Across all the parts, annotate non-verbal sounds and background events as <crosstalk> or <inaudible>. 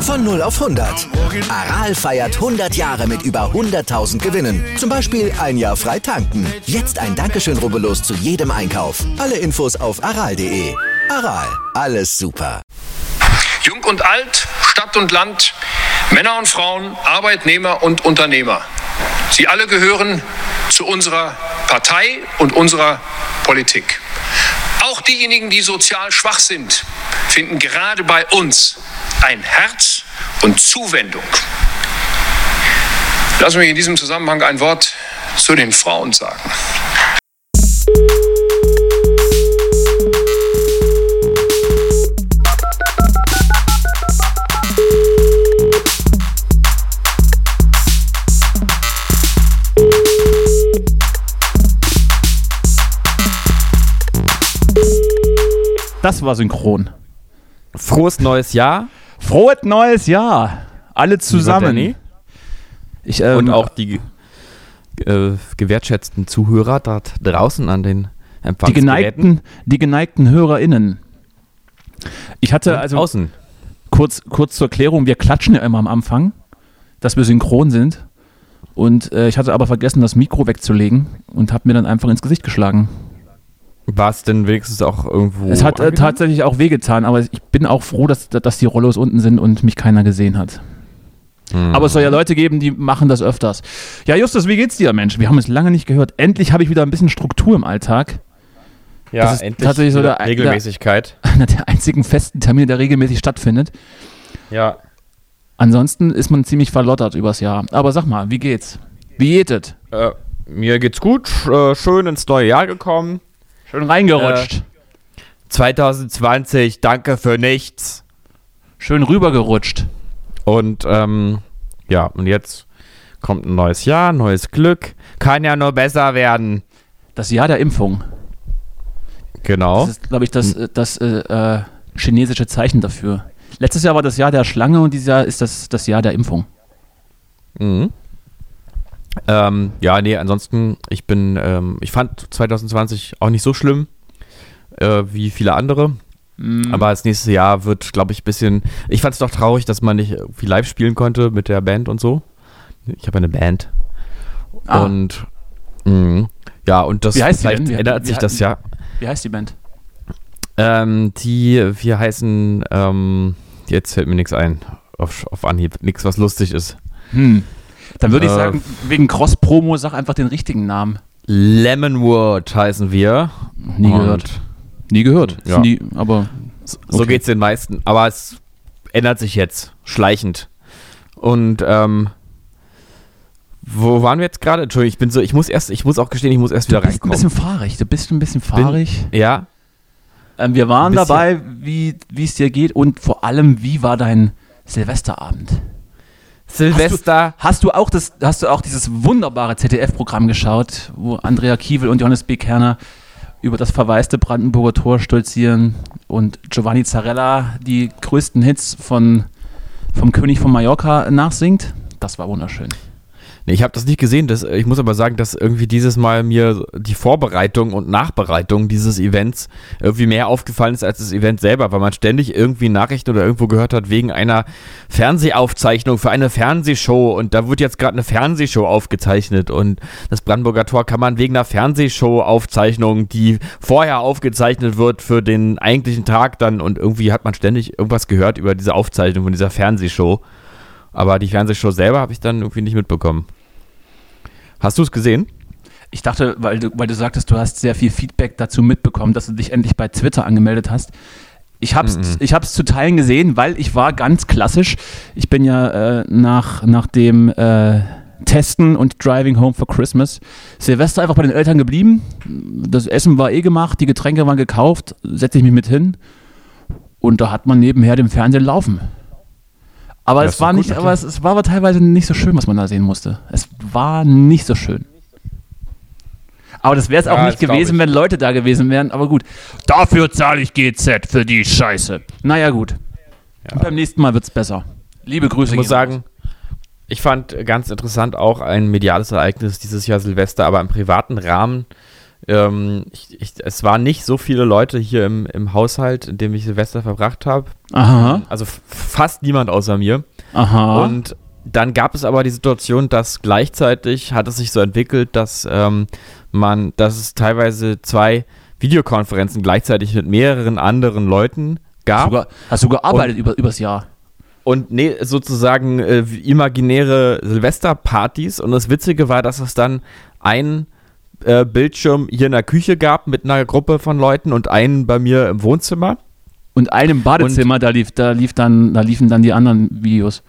Von 0 auf 100. Aral feiert 100 Jahre mit über 100.000 Gewinnen. Zum Beispiel ein Jahr frei tanken. Jetzt ein Dankeschön, rubbellos zu jedem Einkauf. Alle Infos auf aral.de. Aral, alles super. Jung und alt, Stadt und Land, Männer und Frauen, Arbeitnehmer und Unternehmer. Sie alle gehören zu unserer Partei und unserer Politik. Auch diejenigen, die sozial schwach sind, finden gerade bei uns ein Herz und Zuwendung. Lassen mich in diesem Zusammenhang ein Wort zu den Frauen sagen. Das war synchron. Frohes neues Jahr. Frohes neues Jahr. Alle zusammen. Ich, ähm, Und auch die äh, gewertschätzten Zuhörer dort draußen an den die Empfangsgeräten. geneigten, die geneigten HörerInnen. Ich hatte also außen. kurz, kurz zur Erklärung, wir klatschen ja immer am Anfang, dass wir synchron sind. Und äh, ich hatte aber vergessen, das Mikro wegzulegen und habe mir dann einfach ins Gesicht geschlagen. War es denn wenigstens auch irgendwo. es hat äh, tatsächlich auch wehgetan, aber ich bin auch froh, dass, dass die Rollos unten sind und mich keiner gesehen hat. Hm. Aber es soll ja Leute geben, die machen das öfters. Ja, Justus, wie geht's dir, Mensch? Wir haben es lange nicht gehört. Endlich habe ich wieder ein bisschen Struktur im Alltag. ja, das ist endlich tatsächlich so der- Regelmäßigkeit. <laughs> Einer der einzigen festen Termine, der regelmäßig stattfindet. Ja. Ansonsten ist man ziemlich verlottert übers Jahr. Aber sag mal, wie geht's? Wie geht es? Äh, mir geht's gut. Äh, schön ins neue Jahr gekommen. Schön reingerutscht. 2020, danke für nichts. Schön rübergerutscht. Und ähm, ja, und jetzt kommt ein neues Jahr, neues Glück. Kann ja nur besser werden. Das Jahr der Impfung. Genau. Das ist, glaube ich, das, äh, das äh, äh, chinesische Zeichen dafür. Letztes Jahr war das Jahr der Schlange und dieses Jahr ist das das Jahr der Impfung. Mhm. Ähm, ja, nee, ansonsten, ich bin, ähm, ich fand 2020 auch nicht so schlimm äh, wie viele andere. Mhm. Aber das nächste Jahr wird, glaube ich, ein bisschen. Ich fand es doch traurig, dass man nicht irgendwie live spielen konnte mit der Band und so. Ich habe eine Band. Ah. Und mh, ja, und das Wie heißt die vielleicht? Wie- ändert wie sich hat- das ja. Wie heißt die Band? Ähm, die, wir heißen, ähm, jetzt fällt mir nichts ein. Auf, auf Anhieb. Nichts, was lustig ist. Hm. Dann würde ich Äh, sagen, wegen Cross-Promo sag einfach den richtigen Namen. Lemonwood heißen wir. Nie Und gehört. Nie gehört. Ja. Nie, aber So, so Okay. geht's den meisten. Aber es ändert sich jetzt. Schleichend. Und, ähm, wo waren wir jetzt gerade? Entschuldigung, ich bin so, ich muss erst, ich muss auch gestehen, ich muss erst wieder du bist ein reinkommen. bisschen fahrig. Du bist ein bisschen fahrig. ja, Ähm, wir waren dabei, wie es dir geht und vor allem, wie war dein Silvesterabend? Silvester. Hast du auch das, hast du auch dieses wunderbare ZDF-Programm geschaut, wo Andrea Kiewel und Johannes B. Kerner über das verwaiste Brandenburger Tor stolzieren und Giovanni Zarella die größten Hits von, vom König von Mallorca nachsingt? Das war wunderschön. Nee, ich habe das nicht gesehen. Das, ich muss aber sagen, dass irgendwie dieses Mal mir die Vorbereitung und Nachbereitung dieses Events irgendwie mehr aufgefallen ist als das Event selber, weil man ständig irgendwie Nachrichten oder irgendwo gehört hat wegen einer Fernsehaufzeichnung für eine Fernsehshow und da wird jetzt gerade eine Fernsehshow aufgezeichnet und das Brandenburger Tor kann man wegen einer Fernsehshow-Aufzeichnung, die vorher aufgezeichnet wird für den eigentlichen Tag dann und irgendwie hat man ständig irgendwas gehört über diese Aufzeichnung von dieser Fernsehshow. Aber die Fernsehshow selber habe ich dann irgendwie nicht mitbekommen. Hast du es gesehen? Ich dachte, weil du, weil du sagtest, du hast sehr viel Feedback dazu mitbekommen, dass du dich endlich bei Twitter angemeldet hast. Ich hab's, Mhm. ich hab's zu Teilen gesehen, weil ich war ganz klassisch. Ich bin ja äh, nach, nach dem äh, Testen und Driving Home for Christmas Silvester einfach bei den Eltern geblieben. Das Essen war eh gemacht, die Getränke waren gekauft, setze ich mich mit hin und da hat man nebenher den Fernsehen laufen. Aber Ja, es war nicht, aber es, es war aber teilweise nicht so schön, was man da sehen musste. Es war nicht so schön. Aber das wäre es auch Ja, nicht das glaub gewesen, wenn Leute da gewesen wären. Aber gut. Dafür zahle ich GZ für die Scheiße. Naja, gut. Und beim nächsten Mal wird es besser. Liebe Grüße. Ich muss sagen, ich fand ganz interessant auch ein mediales Ereignis dieses Jahr Silvester, aber im privaten Rahmen ähm, ich, ich, es waren nicht so viele Leute hier im, im Haushalt, in dem ich Silvester verbracht habe. Aha. Also fast niemand außer mir. Aha. Und dann gab es aber die Situation, dass gleichzeitig hat es sich so entwickelt, dass ähm, man, dass es teilweise zwei Videokonferenzen gleichzeitig mit mehreren anderen Leuten gab. Sogar, hast du gearbeitet über, übers Jahr? und nee, sozusagen äh, imaginäre Silvesterpartys. Und das Witzige war, dass es dann ein äh, Bildschirm hier in der Küche gab mit einer Gruppe von Leuten und einen bei mir im Wohnzimmer. Und einem Badezimmer, da lief, da lief dann, da liefen dann die anderen Videos.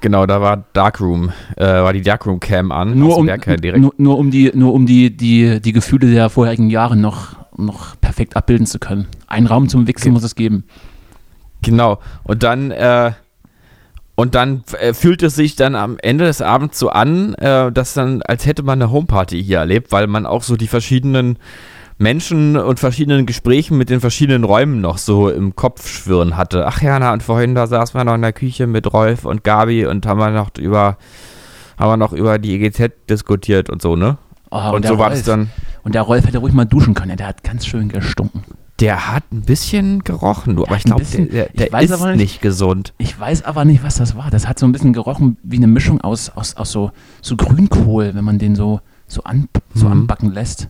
Genau, da war Darkroom, äh, war die Darkroom Cam an. Nur um, nur, nur um die, nur um die, die, die Gefühle der vorherigen Jahre noch, noch perfekt abbilden zu können. Ein Raum zum Wichsen Ge- muss es geben. Genau. Und dann, äh, und dann äh, fühlt es sich dann am Ende des Abends so an, äh, dass dann, als hätte man eine Homeparty hier erlebt, weil man auch so die verschiedenen Menschen und verschiedenen Gesprächen mit den verschiedenen Räumen noch so im Kopf schwirren hatte. Ach ja, na, und vorhin da saßen wir noch in der Küche mit Rolf und Gabi und haben wir noch über, haben wir noch über die EGZ diskutiert und so, ne? Ah, und der so war das dann. Und der Rolf hätte ruhig mal duschen können. Der hat ganz schön gestunken. Der hat ein bisschen gerochen, du, aber ich glaube, der, der, ich weiß ist aber nicht, nicht- gesund. Ich weiß aber nicht, was das war. Das hat so ein bisschen gerochen wie eine Mischung aus, aus, aus so, so Grünkohl, wenn man den so, so, an, so Mhm. anbacken lässt.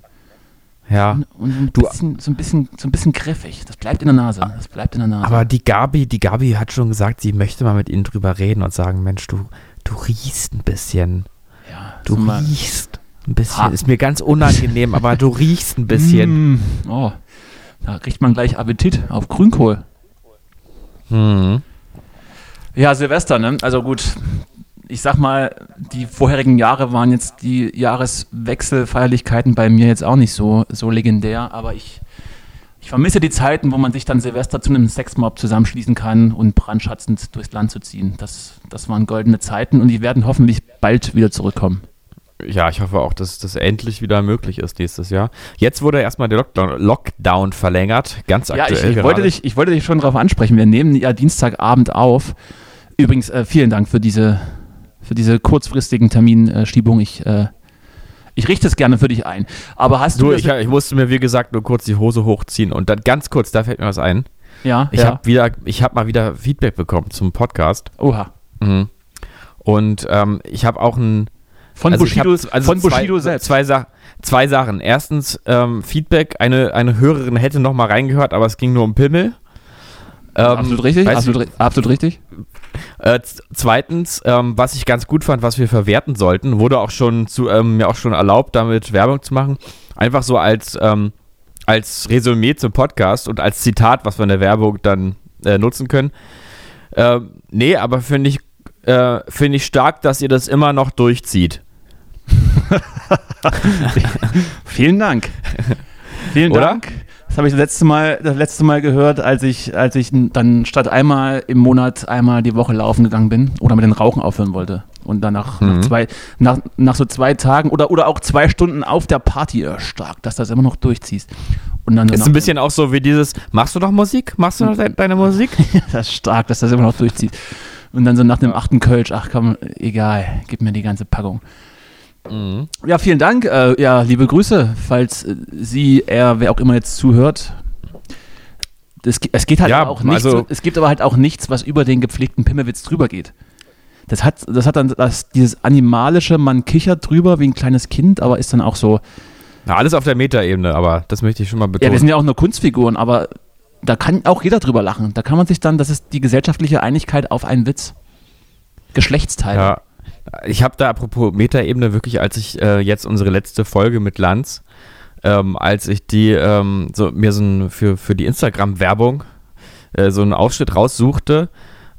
Ja. Und, und so, ein Du- bisschen, so, ein bisschen, so ein bisschen griffig. Das bleibt in der Nase. Das bleibt in der Nase. Aber die Gabi, die Gabi hat schon gesagt, sie möchte mal mit ihnen drüber reden und sagen, Mensch, du, du riechst ein bisschen. ja, Du riechst ein bisschen. Ha. Ist mir ganz unangenehm, aber du riechst ein bisschen. Mm, oh, da kriegt man gleich Appetit auf Grünkohl. Hm. Ja, Silvester, ne? Also gut, ich sag mal, die vorherigen Jahre waren jetzt die Jahreswechselfeierlichkeiten bei mir jetzt auch nicht so, so legendär, aber ich, ich vermisse die Zeiten, wo man sich dann Silvester zu einem Sexmob zusammenschließen kann und brandschatzend durchs Land zu ziehen. Das, das waren goldene Zeiten und die werden hoffentlich bald wieder zurückkommen. Ja, ich hoffe auch, dass das endlich wieder möglich ist nächstes Jahr. Jetzt wurde erstmal der Lockdown, Lockdown verlängert, ganz Ja, aktuell ich, ich, wollte dich, ich wollte dich schon darauf ansprechen. Wir nehmen ja Dienstagabend auf. Übrigens, äh, vielen Dank für diese, für diese kurzfristigen Terminschiebung. Ich, äh, ich richte es gerne für dich ein. Aber hast du. Du, ich, ich musste mir, wie gesagt, nur kurz die Hose hochziehen und dann ganz kurz, da fällt mir was ein. ja, Ich ja. habe wieder, ich habe mal wieder Feedback bekommen zum Podcast. Oha. Mhm. Und ähm, ich habe auch ein Von Also Bushido, hab- also von zwei, Bushido selbst. Zwei, Sa zwei Sachen. Erstens, ähm, Feedback, eine, eine Hörerin hätte noch mal reingehört, aber es ging nur um Pimmel. Ähm, absolut richtig. Absolut, absolut richtig. Äh, zweitens, ähm, was ich ganz gut fand, was wir verwerten sollten, wurde auch schon zu, ähm, mir auch schon erlaubt, damit Werbung zu machen. Einfach so als, ähm, als Resümee zum Podcast und als Zitat, was wir in der Werbung dann äh, nutzen können. Ähm, nee, aber finde ich, äh, finde ich stark, dass ihr das immer noch durchzieht. <laughs> Vielen Dank. Vielen Oder? Dank. Das habe ich das letzte Mal, das letzte Mal gehört, als ich, als ich dann statt einmal im Monat einmal die Woche laufen gegangen bin oder mit den Rauchen aufhören wollte. Und dann nach, nach, Mhm. zwei, nach, nach so zwei Tagen oder, oder auch zwei Stunden auf der Party, äh, stark, dass du das immer noch durchziehst. Und dann Ist ein bisschen auch so wie dieses, machst du noch Musik? Machst du noch de deine Musik? <laughs> das ist stark, dass das immer noch durchzieht. Und dann so nach dem achten Kölsch, ach komm, egal, gib mir die ganze Packung. Mhm. Ja, vielen Dank. Äh, ja, liebe Grüße, falls äh, Sie, er, wer auch immer jetzt zuhört. Das, es geht halt Ja, auch nichts, also- es gibt aber halt auch nichts, was über den gepflegten Pimmelwitz drüber geht. Das hat, das hat dann das, dieses animalische, man kichert drüber wie ein kleines Kind, aber ist dann auch so, Na, alles auf der Metaebene, aber das möchte ich schon mal ja, wir betonen. sind ja auch nur Kunstfiguren, aber da kann auch jeder drüber lachen. Da kann man sich dann, das ist die gesellschaftliche Einigkeit auf einen Witz. Geschlechtsteile. Ja. Ich habe da apropos Metaebene wirklich, als ich äh, jetzt unsere letzte Folge mit Lanz, ähm, als ich die ähm, so mir so ein, für, für die Instagram-Werbung äh, so einen Ausschnitt raussuchte,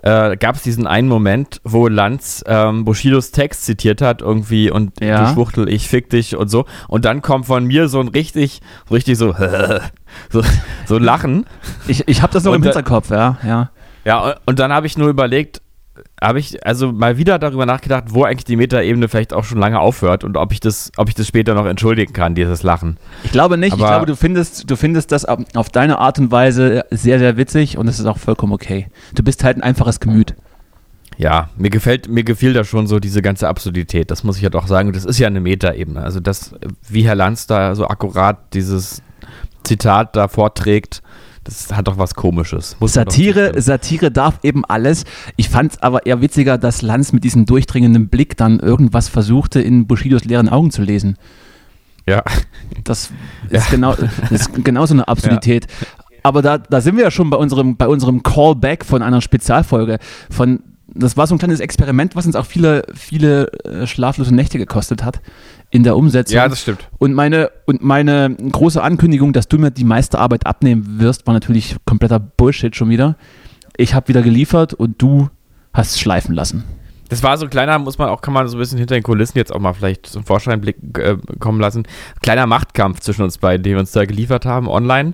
äh, gab es diesen einen Moment, wo Lanz ähm, Bushidos Text zitiert hat irgendwie und Ja. du Schwuchtel, ich fick dich und so. Und dann kommt von mir so ein richtig, so richtig so, <laughs> so, so ein Lachen. Ich, ich habe das noch Und im Hinterkopf, ja, ja. Ja, und- und dann habe ich nur überlegt, habe ich also mal wieder darüber nachgedacht, wo eigentlich die Metaebene vielleicht auch schon lange aufhört und ob ich das, ob ich das später noch entschuldigen kann, dieses Lachen. Ich glaube nicht. ich Aber- glaube, du findest, du findest das auf deine Art und Weise sehr, sehr witzig und es ist auch vollkommen okay. Du bist halt ein einfaches Gemüt. Ja, mir gefällt, mir gefiel da schon so diese ganze Absurdität, das muss ich ja doch sagen. Das ist ja eine Metaebene. Also das, wie Herr Lanz da so akkurat dieses Zitat da vorträgt, das hat doch was Komisches. Muss Satire. Satire darf eben alles. Ich fand es aber eher witziger, dass Lanz mit diesem durchdringenden Blick dann irgendwas versuchte, in Bushidos leeren Augen zu lesen. Ja, Das <laughs> ist, genau, das ist genau so eine Absurdität. Aber da, da sind wir ja schon bei unserem, bei unserem Callback von einer Spezialfolge. Von, das war so ein kleines Experiment, was uns auch viele, viele äh, schlaflose Nächte gekostet hat in der Umsetzung. ja, das stimmt. Und meine, und meine große Ankündigung, dass du mir die meiste Arbeit abnehmen wirst, war natürlich kompletter Bullshit schon wieder. Ich habe wieder geliefert und du hast es schleifen lassen. Das war so ein kleiner, muss man auch, kann man so ein bisschen hinter den Kulissen jetzt auch mal vielleicht zum Vorscheinblick äh, kommen lassen. Kleiner Machtkampf zwischen uns beiden, den wir uns da geliefert haben online.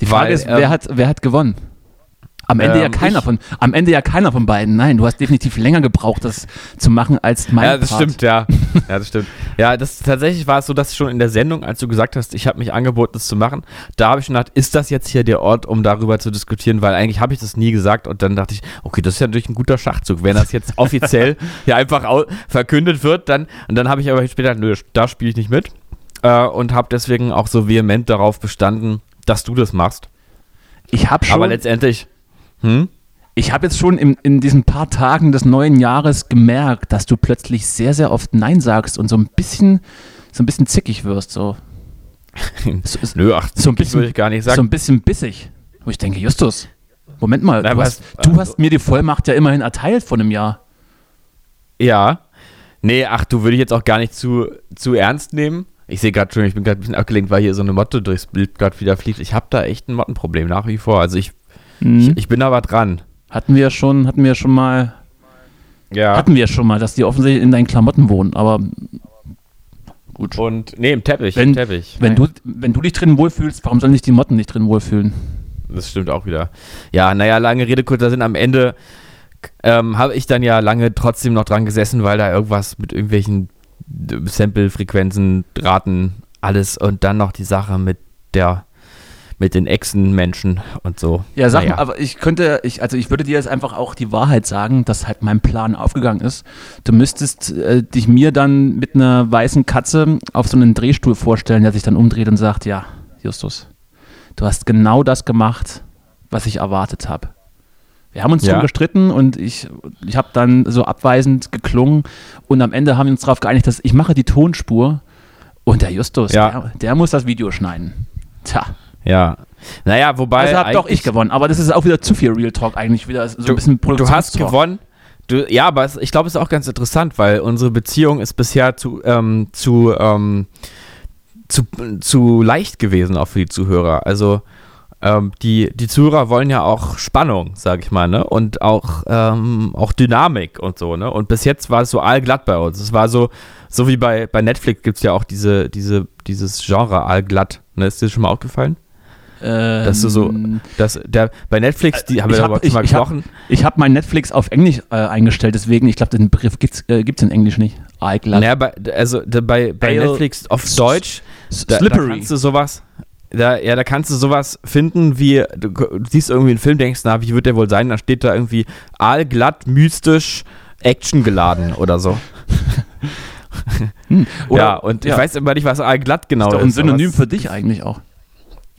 Die Frage Weil, ist, ähm, wer, hat, wer hat gewonnen? Am Ende ja Ähm, keiner ich- von, am Ende ja keiner von beiden. Nein, du hast definitiv länger gebraucht, das zu machen als mein ja, das Part. stimmt, ja. <laughs> Ja, das stimmt. Ja, das tatsächlich war es so, dass schon in der Sendung, als du gesagt hast, ich habe mich angeboten, das zu machen, da habe ich schon gedacht, ist das jetzt hier der Ort, um darüber zu diskutieren, weil eigentlich habe ich das nie gesagt und dann dachte ich, okay, das ist ja natürlich ein guter Schachzug, wenn das jetzt offiziell <laughs> hier einfach verkündet wird, dann und dann habe ich aber später, nö, da spiele ich nicht mit äh, und habe deswegen auch so vehement darauf bestanden, dass du das machst. Ich habe schon, Aber letztendlich, hm? ich habe jetzt schon in, in diesen paar Tagen des neuen Jahres gemerkt, dass du plötzlich sehr, sehr oft Nein sagst und so ein bisschen, so ein bisschen zickig wirst. So, <laughs> so, Nö, ach, so ein bisschen, würde ich gar nicht so sagen. ein bisschen bissig. Wo ich denke, Justus, Moment mal, Na, du, hast, du hast mir die Vollmacht ja immerhin erteilt vor einem Jahr. Ja. Nee, ach, du würde ich jetzt auch gar nicht zu, zu ernst nehmen. Ich sehe gerade schon, ich bin gerade ein bisschen abgelenkt, weil hier so eine Motte durchs Bild gerade wieder fliegt. Ich habe da echt ein Mottenproblem nach wie vor. Also ich, Mhm. ich, ich bin aber dran. Hatten wir schon, hatten wir schon mal, Ja. hatten wir schon mal, dass die offensichtlich in deinen Klamotten wohnen. Aber gut. Und, nee, im Teppich, Wenn- im Teppich. Wenn du, wenn du dich drin wohlfühlst, warum sollen sich die Motten nicht drin wohlfühlen? Das stimmt auch wieder. Ja, naja, lange Rede, kurzer Sinn. Am Ende ähm, habe ich dann ja lange trotzdem noch dran gesessen, weil da irgendwas mit irgendwelchen Sample-Frequenzen, Raten, alles und dann noch die Sache mit der mit den Echsenmenschen und so. Ja, sag Naja. mal, aber ich könnte, ich, also ich würde dir jetzt einfach auch die Wahrheit sagen, dass halt mein Plan aufgegangen ist. Du müsstest äh, dich mir dann mit einer weißen Katze auf so einen Drehstuhl vorstellen, der sich dann umdreht und sagt, ja, Justus, du hast genau das gemacht, was ich erwartet habe. Wir haben uns Ja. gestritten und ich, ich habe dann so abweisend geklungen und am Ende haben wir uns darauf geeinigt, dass ich mache die Tonspur und der Justus, Ja. der, der muss das Video schneiden. Tja, Ja. Naja, wobei. also habe doch ich gewonnen, aber das ist auch wieder zu viel Real Talk eigentlich wieder so ein Du, bisschen du hast gewonnen. Du, ja, aber es, ich glaube, es ist auch ganz interessant, weil unsere Beziehung ist bisher zu, ähm, zu, ähm, zu, zu leicht gewesen, auch für die Zuhörer. Also ähm, die, die Zuhörer wollen ja auch Spannung, sag ich mal, ne? Und auch, ähm, auch Dynamik und so, ne? Und bis jetzt war es so allglatt bei uns. Es war so, so wie bei, bei Netflix gibt es ja auch diese, diese, dieses Genre allglatt. Ne? Ist dir das schon mal aufgefallen? Ähm, Dass du so, dass der bei Netflix, die haben wir ich darüber habe mal ich, ich hab, gesprochen. ich hab mein Netflix auf Englisch äh, eingestellt, deswegen, ich glaube, den Begriff gibt es äh, gibt's in Englisch nicht. iGlatt. Naja, bei, also da, bei, bei Netflix auf Deutsch, da, da Slippery. kannst du sowas, da, ja, da kannst du sowas finden, wie, du, du siehst irgendwie einen Film, denkst, na, wie wird der wohl sein? Dann steht da irgendwie aalglatt, mystisch, actiongeladen oder so. Hm. <laughs> Oder, ja, und ich ja, weiß immer nicht, was aalglatt genau ist ist. doch ein Synonym für dich eigentlich auch.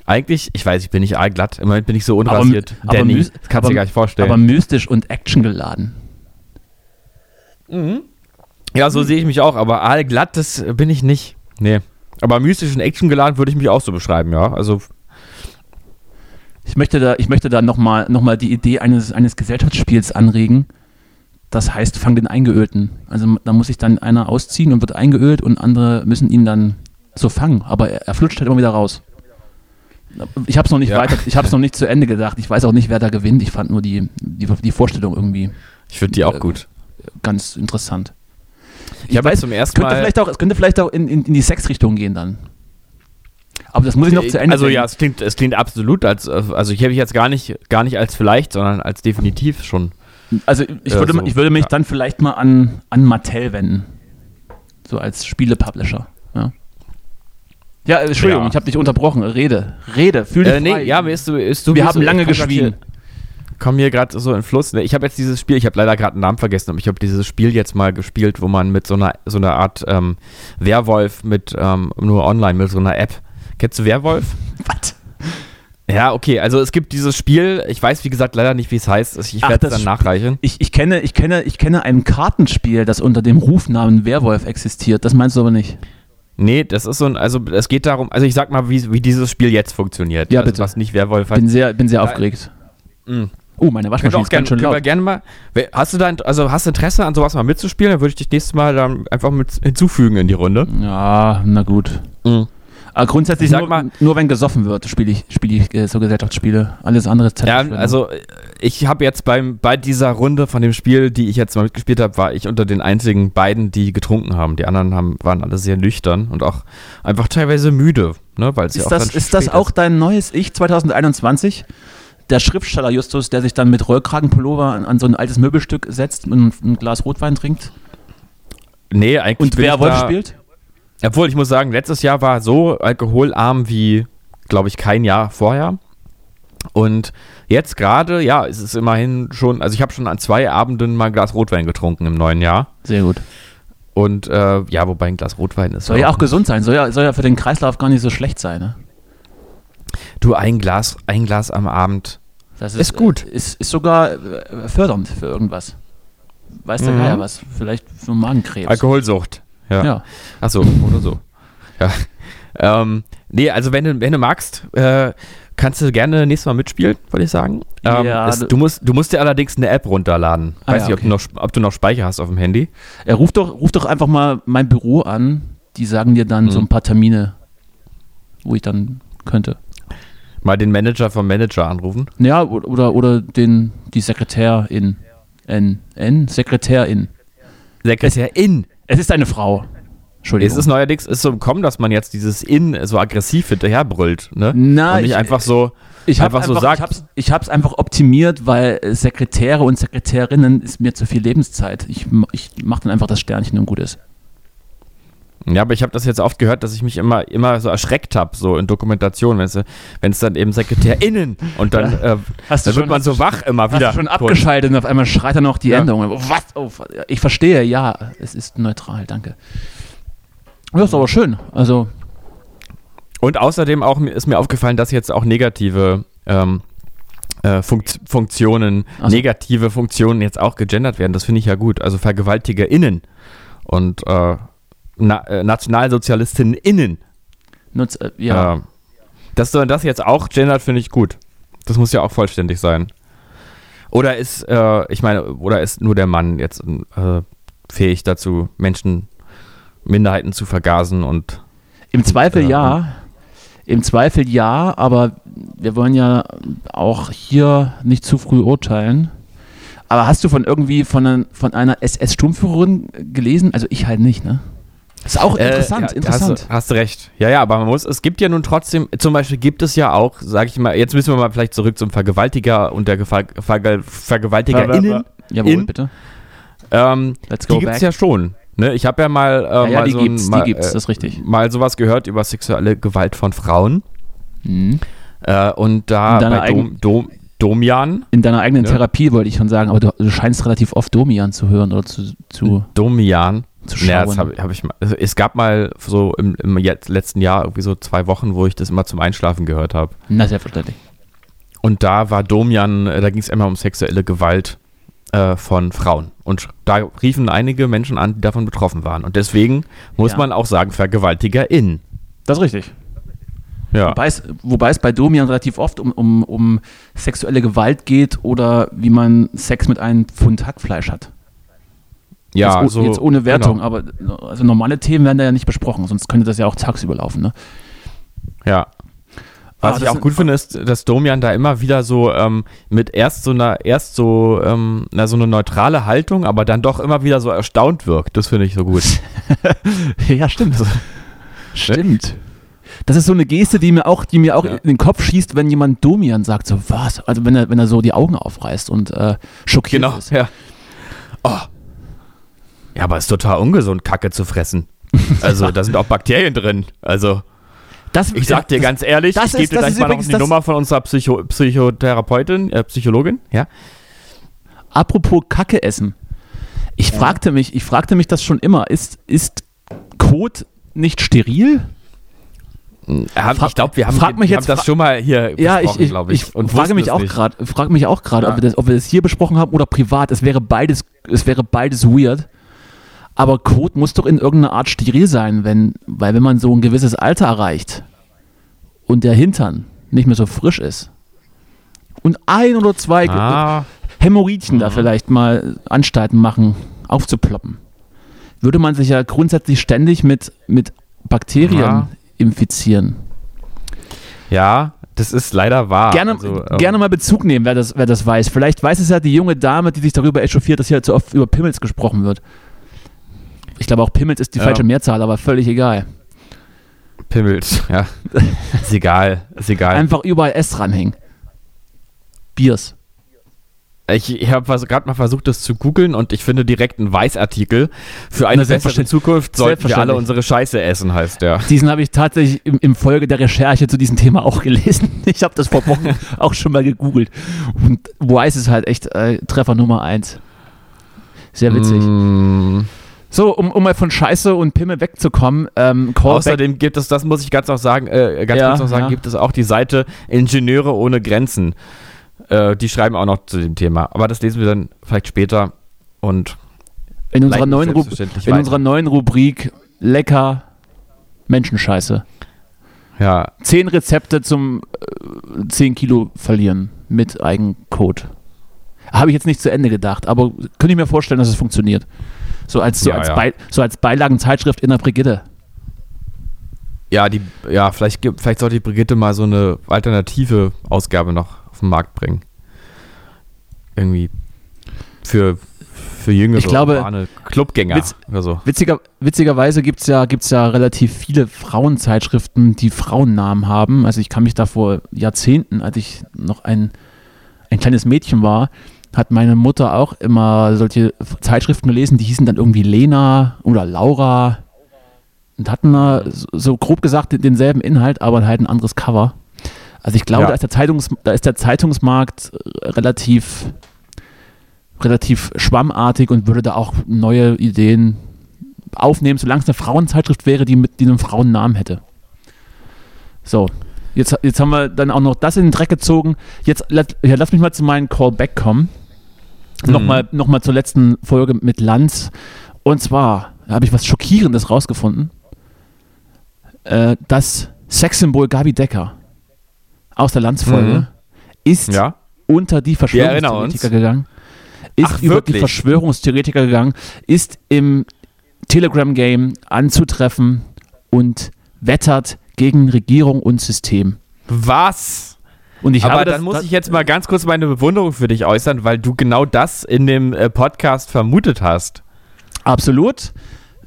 Eigentlich, ich weiß, ich bin nicht aalglatt, im Moment bin ich so Aber- unrasiert. aber Danny, mys- das kannst du aber- dir gar nicht vorstellen. Aber mystisch und actiongeladen. ja, so sehe ich mich auch, aber aalglatt, das bin ich nicht. Nee. Aber mystisch und actiongeladen würde ich mich auch so beschreiben, ja. Also Ich möchte da, ich möchte da nochmal noch mal die Idee eines, eines Gesellschaftsspiels anregen. Das heißt, fang den Eingeölten. Also da muss sich dann einer ausziehen und wird eingeölt und andere müssen ihn dann so fangen. Aber er, er flutscht halt immer wieder raus. Ich habe es noch nicht Ja. weiter, ich habe es noch nicht zu Ende gedacht. Ich weiß auch nicht, wer da gewinnt. Ich fand nur die, die, die Vorstellung irgendwie ich finde die auch Äh, gut. ganz interessant. Ich habe jetzt zum es ersten könnte Mal. vielleicht auch, es könnte vielleicht auch in, in, in die Sexrichtung gehen dann. Aber das muss ich noch zu Ende also denken. ja, es klingt, es klingt absolut als, also ich habe ich jetzt gar nicht, gar nicht als vielleicht, sondern als definitiv schon. Also ich, würde, so, ich würde mich ja. dann vielleicht mal an, an Mattel wenden. So als Spiele-Publisher. Ja, ja äh, Entschuldigung, Ja. ich habe dich unterbrochen. Rede, rede, fühl dich Äh, nee, frei. ja, mir ist du, ist du Wir haben so- lange geschwiegen. Komme hier gerade so in Fluss. Ich habe jetzt dieses Spiel, ich habe leider gerade einen Namen vergessen, aber ich habe dieses Spiel jetzt mal gespielt, wo man mit so einer, so einer Art ähm, Werwolf mit, ähm, nur online, mit so einer App. Kennst du Werwolf? <laughs> Was? Ja, okay, also es gibt dieses Spiel, ich weiß wie gesagt leider nicht, wie es heißt, ich werde es dann nachreichen. Ich, ich, kenne, ich, kenne, ich kenne ein Kartenspiel, das unter dem Rufnamen Werwolf existiert. Das meinst du aber nicht. Nee, das ist so ein, also es geht darum, also ich sag mal, wie, wie dieses Spiel jetzt funktioniert. Ja, also, bitte. Was nicht Werwolf hat. Bin sehr, bin sehr Ja, aufgeregt. Mm. Oh, meine Können wir Waschmaschine ist gerne, ganz schön laut. gerne mal, hast du da, also hast du Interesse an sowas mal mitzuspielen, dann würde ich dich nächstes Mal dann einfach mit hinzufügen in die Runde. Ja, na gut. Aber grundsätzlich nur, mal- nur wenn gesoffen wird, spiele ich, spiele ich äh, so Gesellschaftsspiele. Alles andere ist Ja, also ich habe jetzt beim, bei dieser Runde von dem Spiel, die ich jetzt mal mitgespielt habe, war ich unter den einzigen beiden, die getrunken haben. Die anderen haben, waren alle sehr nüchtern und auch einfach teilweise müde, ne, ja Ist auch das, ist das auch dein neues Ich 2021? Der Schriftsteller Justus, der sich dann mit Rollkragenpullover an, an so ein altes Möbelstück setzt und ein, Glas Rotwein trinkt Nee, eigentlich und Werwolf da, spielt? Obwohl, ich muss sagen, letztes Jahr war so alkoholarm wie, glaube ich, kein Jahr vorher. Und jetzt gerade, ja, es ist immerhin schon, also ich habe schon an zwei Abenden mal ein Glas Rotwein getrunken im neuen Jahr. Sehr gut. Und äh, ja, wobei ein Glas Rotwein ist. Soll ja auch gesund sein, soll ja, soll ja für den Kreislauf gar nicht so schlecht sein. Ne? Du, ein Glas, ein Glas am Abend. Das Ist gut. Ist, ist sogar äh, fördernd für irgendwas. Weiß der Mhm. Geier was? Vielleicht für Magenkrebs. Alkoholsucht. Ja. Ja. Ach so, oder so. Ja. Ähm, nee, also wenn du, wenn du magst, äh, kannst du gerne nächstes Mal mitspielen, würde ich sagen. Ähm, Ja, es, du- musst, du musst dir allerdings eine App runterladen. Ah, Weiß ja, nicht, ob, okay. du noch, ob du noch Speicher hast auf dem Handy. Er ruft doch, ruft doch einfach mal mein Büro an. Die sagen dir dann Mhm. so ein paar Termine, wo ich dann könnte. Mal den Manager vom Manager anrufen. Ja, oder, oder den, die Sekretärin. N, N, Sekretärin. Sekretärin. Es ist eine Frau. Entschuldigung. Es ist neuerdings ist so gekommen, dass man jetzt dieses In so aggressiv hinterherbrüllt, ne? Na, Und nicht ich- einfach so, ich hab einfach so sagt. Ich hab's, ich hab's einfach optimiert, weil Sekretäre und Sekretärinnen ist mir zu viel Lebenszeit. Ich, ich mache dann einfach das Sternchen und gut ist. Ja, aber ich habe das jetzt oft gehört, dass ich mich immer, immer so erschreckt habe, so in Dokumentation, wenn es dann eben SekretärInnen <laughs> und dann, äh, Hast du dann wird schon- man so wach immer Hast wieder. du schon abgeschaltet und auf einmal schreit er noch die Ja. Änderung. Was? Oh, ich verstehe, ja, es ist neutral, danke. Ja, ist aber schön. Also, Und außerdem auch ist mir aufgefallen, dass jetzt auch negative ähm, äh, Funkt Funktionen, so. negative Funktionen jetzt auch gegendert werden. Das finde ich ja gut. Also VergewaltigerInnen und äh, Na äh, NationalsozialistInnen. nutz, äh, ja. Äh, dass du das jetzt auch gendert, finde ich gut. Das muss ja auch vollständig sein. Oder ist, äh, ich meine, oder ist nur der Mann jetzt äh, fähig dazu, Menschen, Minderheiten zu vergasen und Im Zweifel äh, ja. Im Zweifel ja, aber wir wollen ja auch hier nicht zu früh urteilen. Aber hast du von irgendwie von, von einer SS-Sturmführerin gelesen? Also ich halt nicht, ne? Ist auch interessant, Äh, ja, interessant. Hast, hast recht. Ja, ja, aber man muss, es gibt ja nun trotzdem, zum Beispiel gibt es ja auch, sage ich mal, jetzt müssen wir mal vielleicht zurück zum Vergewaltiger und der Gefa Verge VergewaltigerInnen. Jawohl, in- bitte. Ähm, Let's die go gibt es ja schon. Ne? Ich habe ja mal, äh, Ja, ja, mal die so gibt's, ein, die mal, gibt's, äh, das ist richtig. mal sowas gehört über sexuelle Gewalt von Frauen. Mhm. Äh, und da bei Dom, Dom, Domian, In deiner eigenen Ja. Therapie wollte ich schon sagen, aber du, du scheinst relativ oft Domian zu hören oder zu, zu, Domian, zu Ja, schauen. das hab, hab ich mal. Also es gab mal so im, im jetzt, letzten Jahr irgendwie so zwei Wochen, wo ich das immer zum Einschlafen gehört habe. Na, selbstverständlich. Und da war Domian, äh, da ging es immer um sexuelle Gewalt äh, von Frauen. Und da riefen einige Menschen an, die davon betroffen waren. Und deswegen muss Ja. man auch sagen, VergewaltigerInnen. Das ist richtig. Ja. Wobei es, wobei es bei Domian relativ oft um, um, um sexuelle Gewalt geht oder wie man Sex mit einem Pfund Hackfleisch hat. Ja, jetzt, o- so, jetzt ohne Wertung, Genau. aber also normale Themen werden da ja nicht besprochen, sonst könnte das ja auch tagsüber laufen. Ne? Ja. Ah, Was ich das auch gut finde, ist, dass Domian da immer wieder so ähm, mit erst so einer, erst so, ähm, na, so eine neutrale Haltung, aber dann doch immer wieder so erstaunt wirkt. Das finde ich so gut. <laughs> ja, stimmt. stimmt. Das ist so eine Geste, die mir auch, die mir auch Ja. in den Kopf schießt, wenn jemand Domian sagt, so was? Also wenn er, wenn er so die Augen aufreißt und äh, schockiert Genau, ist. ja. Oh. Ja, aber es ist total ungesund, Kacke zu fressen. <laughs> Also, da sind auch Bakterien drin. Also, Das, Ich sag dir das- ganz ehrlich, das ich gebe dir das gleich mal noch die das- Nummer von unserer Psycho Psychotherapeutin, äh, Psychologin, ja? Apropos Kacke essen. Ich fragte mich, ich fragte mich das schon immer. Ist, ist Kot nicht steril? Frag- ich glaube, wir haben, frag mich wir jetzt- haben das schon mal hier Ja, besprochen, ich, glaube ich, ich. Und frage mich auch gerade, frage mich auch gerade, Ja. ob, wir das- ob wir das hier besprochen haben oder privat. Es wäre beides, es wäre beides weird. Aber Kot muss doch in irgendeiner Art steril sein, wenn, weil wenn man so ein gewisses Alter erreicht und der Hintern nicht mehr so frisch ist und ein oder zwei Ah, Hämorrhoidchen da vielleicht mal Anstalten machen, aufzuploppen, würde man sich ja grundsätzlich ständig mit, mit Bakterien Ja. infizieren. ja, das ist leider wahr. Gerne, Also, ähm, gerne mal Bezug nehmen, wer das, wer das weiß. Vielleicht weiß es ja die junge Dame, die sich darüber echauffiert, dass hier zu oft über Pimmels gesprochen wird. Ich glaube auch Pimmels ist die Ja. falsche Mehrzahl, aber völlig egal. Pimmels, ja. ist egal, ist egal. Einfach überall S dranhängen. Biers. Ich, ich habe gerade mal versucht, das zu googeln und ich finde direkt einen Weißartikel. Für eine bessere. Zukunft sollten wir alle unsere Scheiße essen, heißt der. Diesen habe ich tatsächlich im, im Folge der Recherche zu diesem Thema auch gelesen. <laughs> Ich habe das vor Wochen <laughs> auch schon mal gegoogelt. Und Wise ist halt echt äh, Treffer Nummer eins. Sehr witzig. Mm, So, um, um mal von Scheiße und Pimmel wegzukommen, ähm, außerdem gibt es, das muss ich ganz auch sagen, äh, ganz Ja, kurz noch sagen, ja. gibt es auch die Seite Ingenieure ohne Grenzen. Äh, die schreiben auch noch zu dem Thema. Aber das lesen wir dann vielleicht später und in unserer, neuen in unserer neuen Rubrik Lecker Menschenscheiße. ja, Zehn Rezepte zum äh, 10 Kilo verlieren mit Eigencode. Habe ich jetzt nicht zu Ende gedacht, aber könnte ich mir vorstellen, dass es funktioniert. So als, so Ja, als, ja. Bei, so als Beilagenzeitschrift in der Brigitte. ja, die, ja, vielleicht, vielleicht sollte die Brigitte mal so eine alternative Ausgabe noch auf den Markt bringen. Irgendwie für, für jüngere Ich glaube, Clubgänger Witz- oder so. Witziger, witzigerweise gibt es ja, gibt's ja relativ viele Frauenzeitschriften, die Frauennamen haben. Also ich kann mich da vor Jahrzehnten, als ich noch ein, ein kleines Mädchen war, hat meine Mutter auch immer solche Zeitschriften gelesen, die hießen dann irgendwie Lena oder Laura und hatten da so- grob gesagt den- denselben Inhalt, aber halt ein anderes Cover. Also ich glaube, Ja. da, ist der Zeitungs, da ist der Zeitungsmarkt relativ, relativ schwammartig und würde da auch neue Ideen aufnehmen, solange es eine Frauenzeitschrift wäre, die mit die einen Frauennamen hätte. So, jetzt, jetzt haben wir dann auch noch das in den Dreck gezogen. Jetzt lass, ja, lass mich mal zu meinem Callback kommen. Mhm. Nochmal noch mal zur letzten Folge mit Lanz. Und zwar habe ich was Schockierendes rausgefunden. Äh, das Sexsymbol Gabi Decker aus der Lanz-Folge Mhm. ist Ja? unter die. Verschwörungstheoretiker gegangen. Ist Ach, über wirklich? die Verschwörungstheoretiker gegangen, ist im Telegram-Game anzutreffen und wettert gegen Regierung und System. Was? Und ich Aber habe dann das, muss das, ich jetzt mal ganz kurz meine Bewunderung für dich äußern, weil du genau das in dem äh, Podcast vermutet hast. absolut.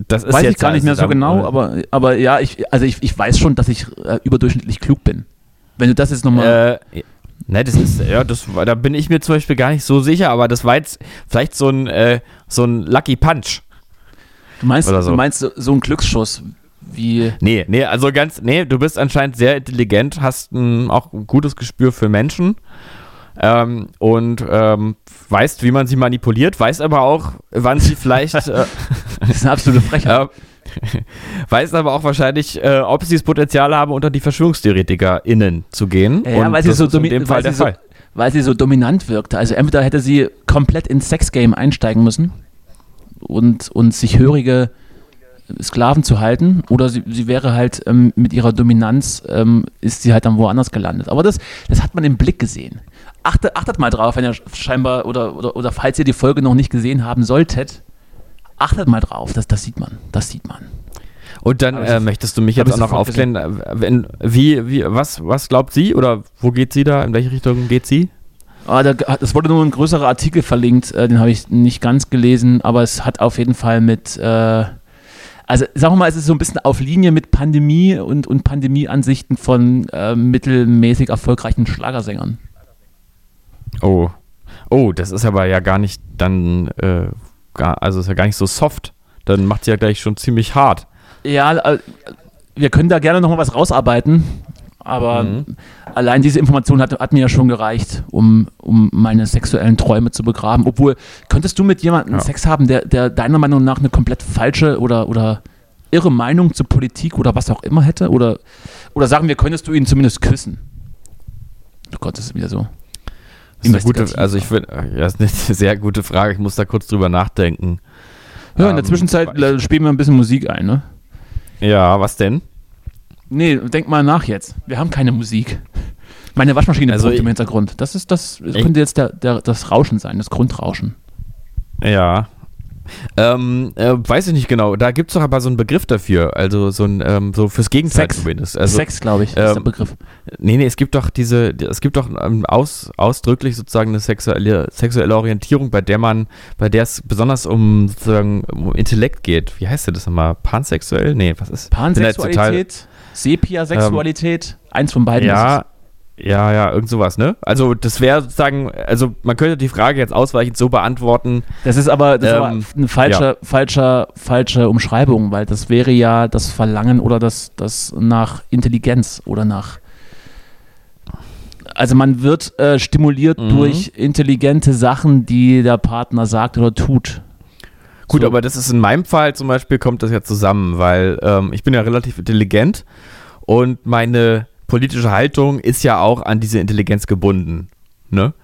Das ist weiß jetzt ich gar nicht mehr so genau, äh, aber, aber ja, ich, also ich, ich weiß schon, dass ich äh, überdurchschnittlich klug bin. Wenn du das jetzt nochmal. Äh, ne, das ist, ja, das, da bin ich mir zum Beispiel gar nicht so sicher, aber das war jetzt vielleicht so ein, äh, so ein Lucky Punch. du meinst, so. du meinst so, so ein Glücksschuss wie. Nee, nee, also ganz, nee, du bist anscheinend sehr intelligent, hast ein, auch ein gutes Gespür für Menschen ähm, und ähm, weißt, wie man sie manipuliert, weißt aber auch, wann sie vielleicht, <laughs> äh, Das ist eine absolute Frechheit. <laughs> äh, weißt aber auch wahrscheinlich, äh, ob sie das Potenzial haben, unter die VerschwörungstheoretikerInnen zu gehen. Ja, und weil sie so in dem Fall weil der sie so- Fall. weil sie so dominant wirkte. Also entweder hätte sie komplett ins Sexgame einsteigen müssen und, und sich hörige Sklaven zu halten, oder sie, sie wäre halt ähm, mit ihrer Dominanz, ähm, ist sie halt dann woanders gelandet. Aber das, das hat man im Blick gesehen. Achtet, achtet mal drauf, wenn ihr scheinbar, oder, oder, oder falls ihr die Folge noch nicht gesehen haben solltet, achtet mal drauf, das, das sieht man, das sieht man. Und dann äh, möchtest du mich jetzt auch noch aufklären, äh, wenn, wie, wie, was, was glaubt sie oder wo geht sie da, in welche Richtung geht sie? Ah, da, es wurde nur ein größerer Artikel verlinkt, äh, den habe ich nicht ganz gelesen, aber es hat auf jeden Fall mit, äh, also sagen wir mal, es ist so ein bisschen auf Linie mit Pandemie und, und Pandemieansichten von äh, mittelmäßig erfolgreichen Schlagersängern. Oh. Oh, das ist aber ja gar nicht dann, äh, gar, also ist ja gar nicht so soft. Dann macht sie ja gleich schon ziemlich hart. Ja, äh, wir können da gerne nochmal was rausarbeiten, aber Mhm. allein diese Information hat, hat mir ja schon gereicht, um, um meine sexuellen Träume zu begraben. Obwohl, könntest du mit jemandem Ja. Sex haben, der, der deiner Meinung nach eine komplett falsche oder, oder irre Meinung zur Politik oder was auch immer hätte? Oder, oder sagen wir, könntest du ihn zumindest küssen? Gott, das ist wieder so. Das ist eine gute, also ich finde, ja, das ist eine <laughs> sehr gute Frage. Ich muss da kurz drüber nachdenken. Ja, in der Ähm, Zwischenzeit ich- äh, spielen wir ein bisschen Musik ein, ne? Ja, was denn? Nee, denk mal nach jetzt. Wir haben keine Musik. Meine Waschmaschine Also brummt im Hintergrund. Das ist das, könnte jetzt der, der, das Rauschen sein, das Grundrauschen. Ja. Ähm, äh, weiß ich nicht genau. Da gibt es doch aber so einen Begriff dafür. Also so ein, ähm, so fürs Gegenteil Sex. zumindest. Also, Sex, glaube ich, ist der ähm, Begriff. Nee, nee, es gibt doch diese, es gibt doch ähm, aus, ausdrücklich sozusagen eine sexuelle, sexuelle Orientierung, bei der man, bei der es besonders um sozusagen um Intellekt geht. Wie heißt denn das nochmal? Pansexuell? Nee, was ist? Pansexualität, Sepia-Sexualität, eins von beiden. ist Ja, ja, ja, irgend sowas, ne? Also das wäre sozusagen, also man könnte die Frage jetzt ausweichend so beantworten. es. Das ist aber, das ist aber Ähm, eine falsche, falsche, falsche Umschreibung, weil das wäre ja das Verlangen oder das, das nach Intelligenz oder nach. Also man wird äh, stimuliert Mhm. durch intelligente Sachen, die der Partner sagt oder tut. Gut, So. aber das ist in meinem Fall zum Beispiel kommt das ja zusammen, weil ähm, ich bin ja relativ intelligent und meine politische Haltung ist ja auch an diese Intelligenz gebunden, ne?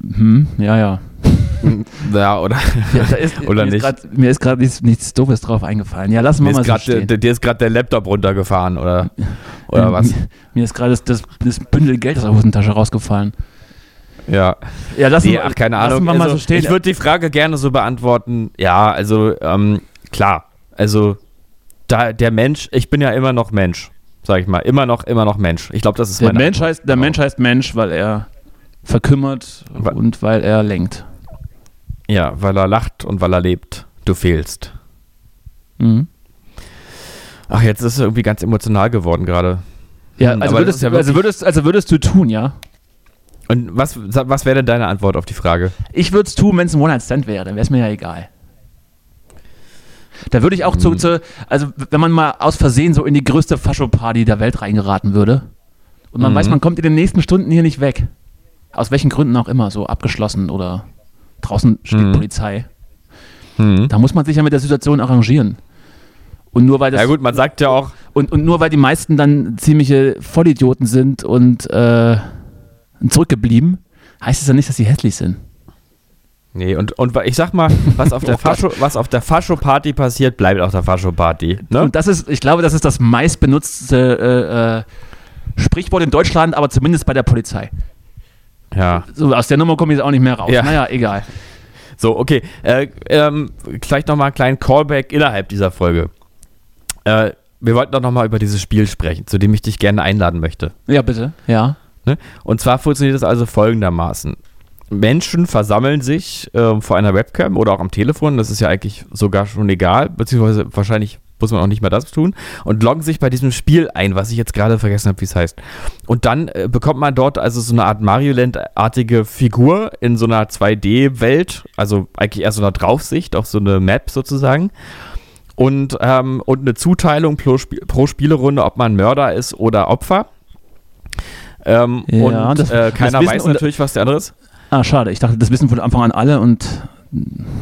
Hm, ja, ja. <laughs> Ja, oder? ja da ist, <laughs> Oder mir nicht? Ist grad, mir ist gerade nichts, nichts Doofes drauf eingefallen. Ja, lassen wir Mir mal ist so stehen. der, dir ist gerade der Laptop runtergefahren, oder? <laughs> Oder was? Mir, mir ist gerade das, das, das Bündel Geld aus der Hosentasche rausgefallen. Ja. Ja, lassen, Nee, ach, keine lassen Ahnung. wir mal also, so stehen. Ich würde die Frage gerne so beantworten. Ja, also ähm, klar. Also da der Mensch, ich bin ja immer noch Mensch, sag ich mal, immer noch, immer noch Mensch. Ich glaube, das ist der meine Mensch, Antwort. heißt, der Genau. Mensch heißt Mensch, weil er verkümmert Wa- und weil er lenkt. Ja, weil er lacht und weil er lebt. Du fehlst. Mhm. Ach, jetzt ist es irgendwie ganz emotional geworden gerade. Ja, Hm, also, würdest, ja also, würdest, also würdest du tun, ja? Und was, was wäre denn deine Antwort auf die Frage? Ich würde es tun, wenn es ein One-Night-Stand wäre, dann wäre es mir ja egal. Da würde ich auch zu, Hm. zu, also wenn man mal aus Versehen so in die größte Fascho-Party der Welt reingeraten würde und man Mhm. weiß, man kommt in den nächsten Stunden hier nicht weg. Aus welchen Gründen auch immer, so abgeschlossen oder draußen steht Mhm. Polizei. Hm. Da muss man sich ja mit der Situation arrangieren. Und nur weil das Ja gut, man sagt ja auch, und, und nur weil die meisten dann ziemliche Vollidioten sind und äh, zurückgeblieben, heißt es ja nicht, dass sie hässlich sind. nee, und, und ich sag mal, was auf <laughs> der Oh. Fascho, was auf der Fascho-Party passiert, bleibt auf der Fascho-Party. Ne? Und das ist, ich glaube, das ist das meistbenutzte äh, äh, Sprichwort in Deutschland, aber zumindest bei der Polizei. Ja. So, aus der Nummer komme ich jetzt auch nicht mehr raus. Ja. Naja, egal. So, okay. Äh, ähm, vielleicht nochmal einen kleinen Callback innerhalb dieser Folge. Äh, wir wollten doch nochmal über dieses Spiel sprechen, zu dem ich dich gerne einladen möchte. Ja, bitte. Ja. Ne? Und zwar funktioniert es also folgendermaßen. Menschen versammeln sich ähm, vor einer Webcam oder auch am Telefon, das ist ja eigentlich sogar schon egal, beziehungsweise wahrscheinlich muss man auch nicht mehr das tun, und loggen sich bei diesem Spiel ein, was ich jetzt gerade vergessen habe, wie es heißt. Und dann äh, bekommt man dort also so eine Art Mario-Land-artige Figur in so einer 2D-Welt, also eigentlich eher so einer Draufsicht auf so eine Map sozusagen. Und, ähm, und eine Zuteilung pro, Sp pro Spielerunde, ob man Mörder ist oder Opfer. Ähm, Ja, und das- äh, das keiner wissen weiß natürlich, was der andere ist. Ah, schade. Ich dachte, das wissen von Anfang an alle und,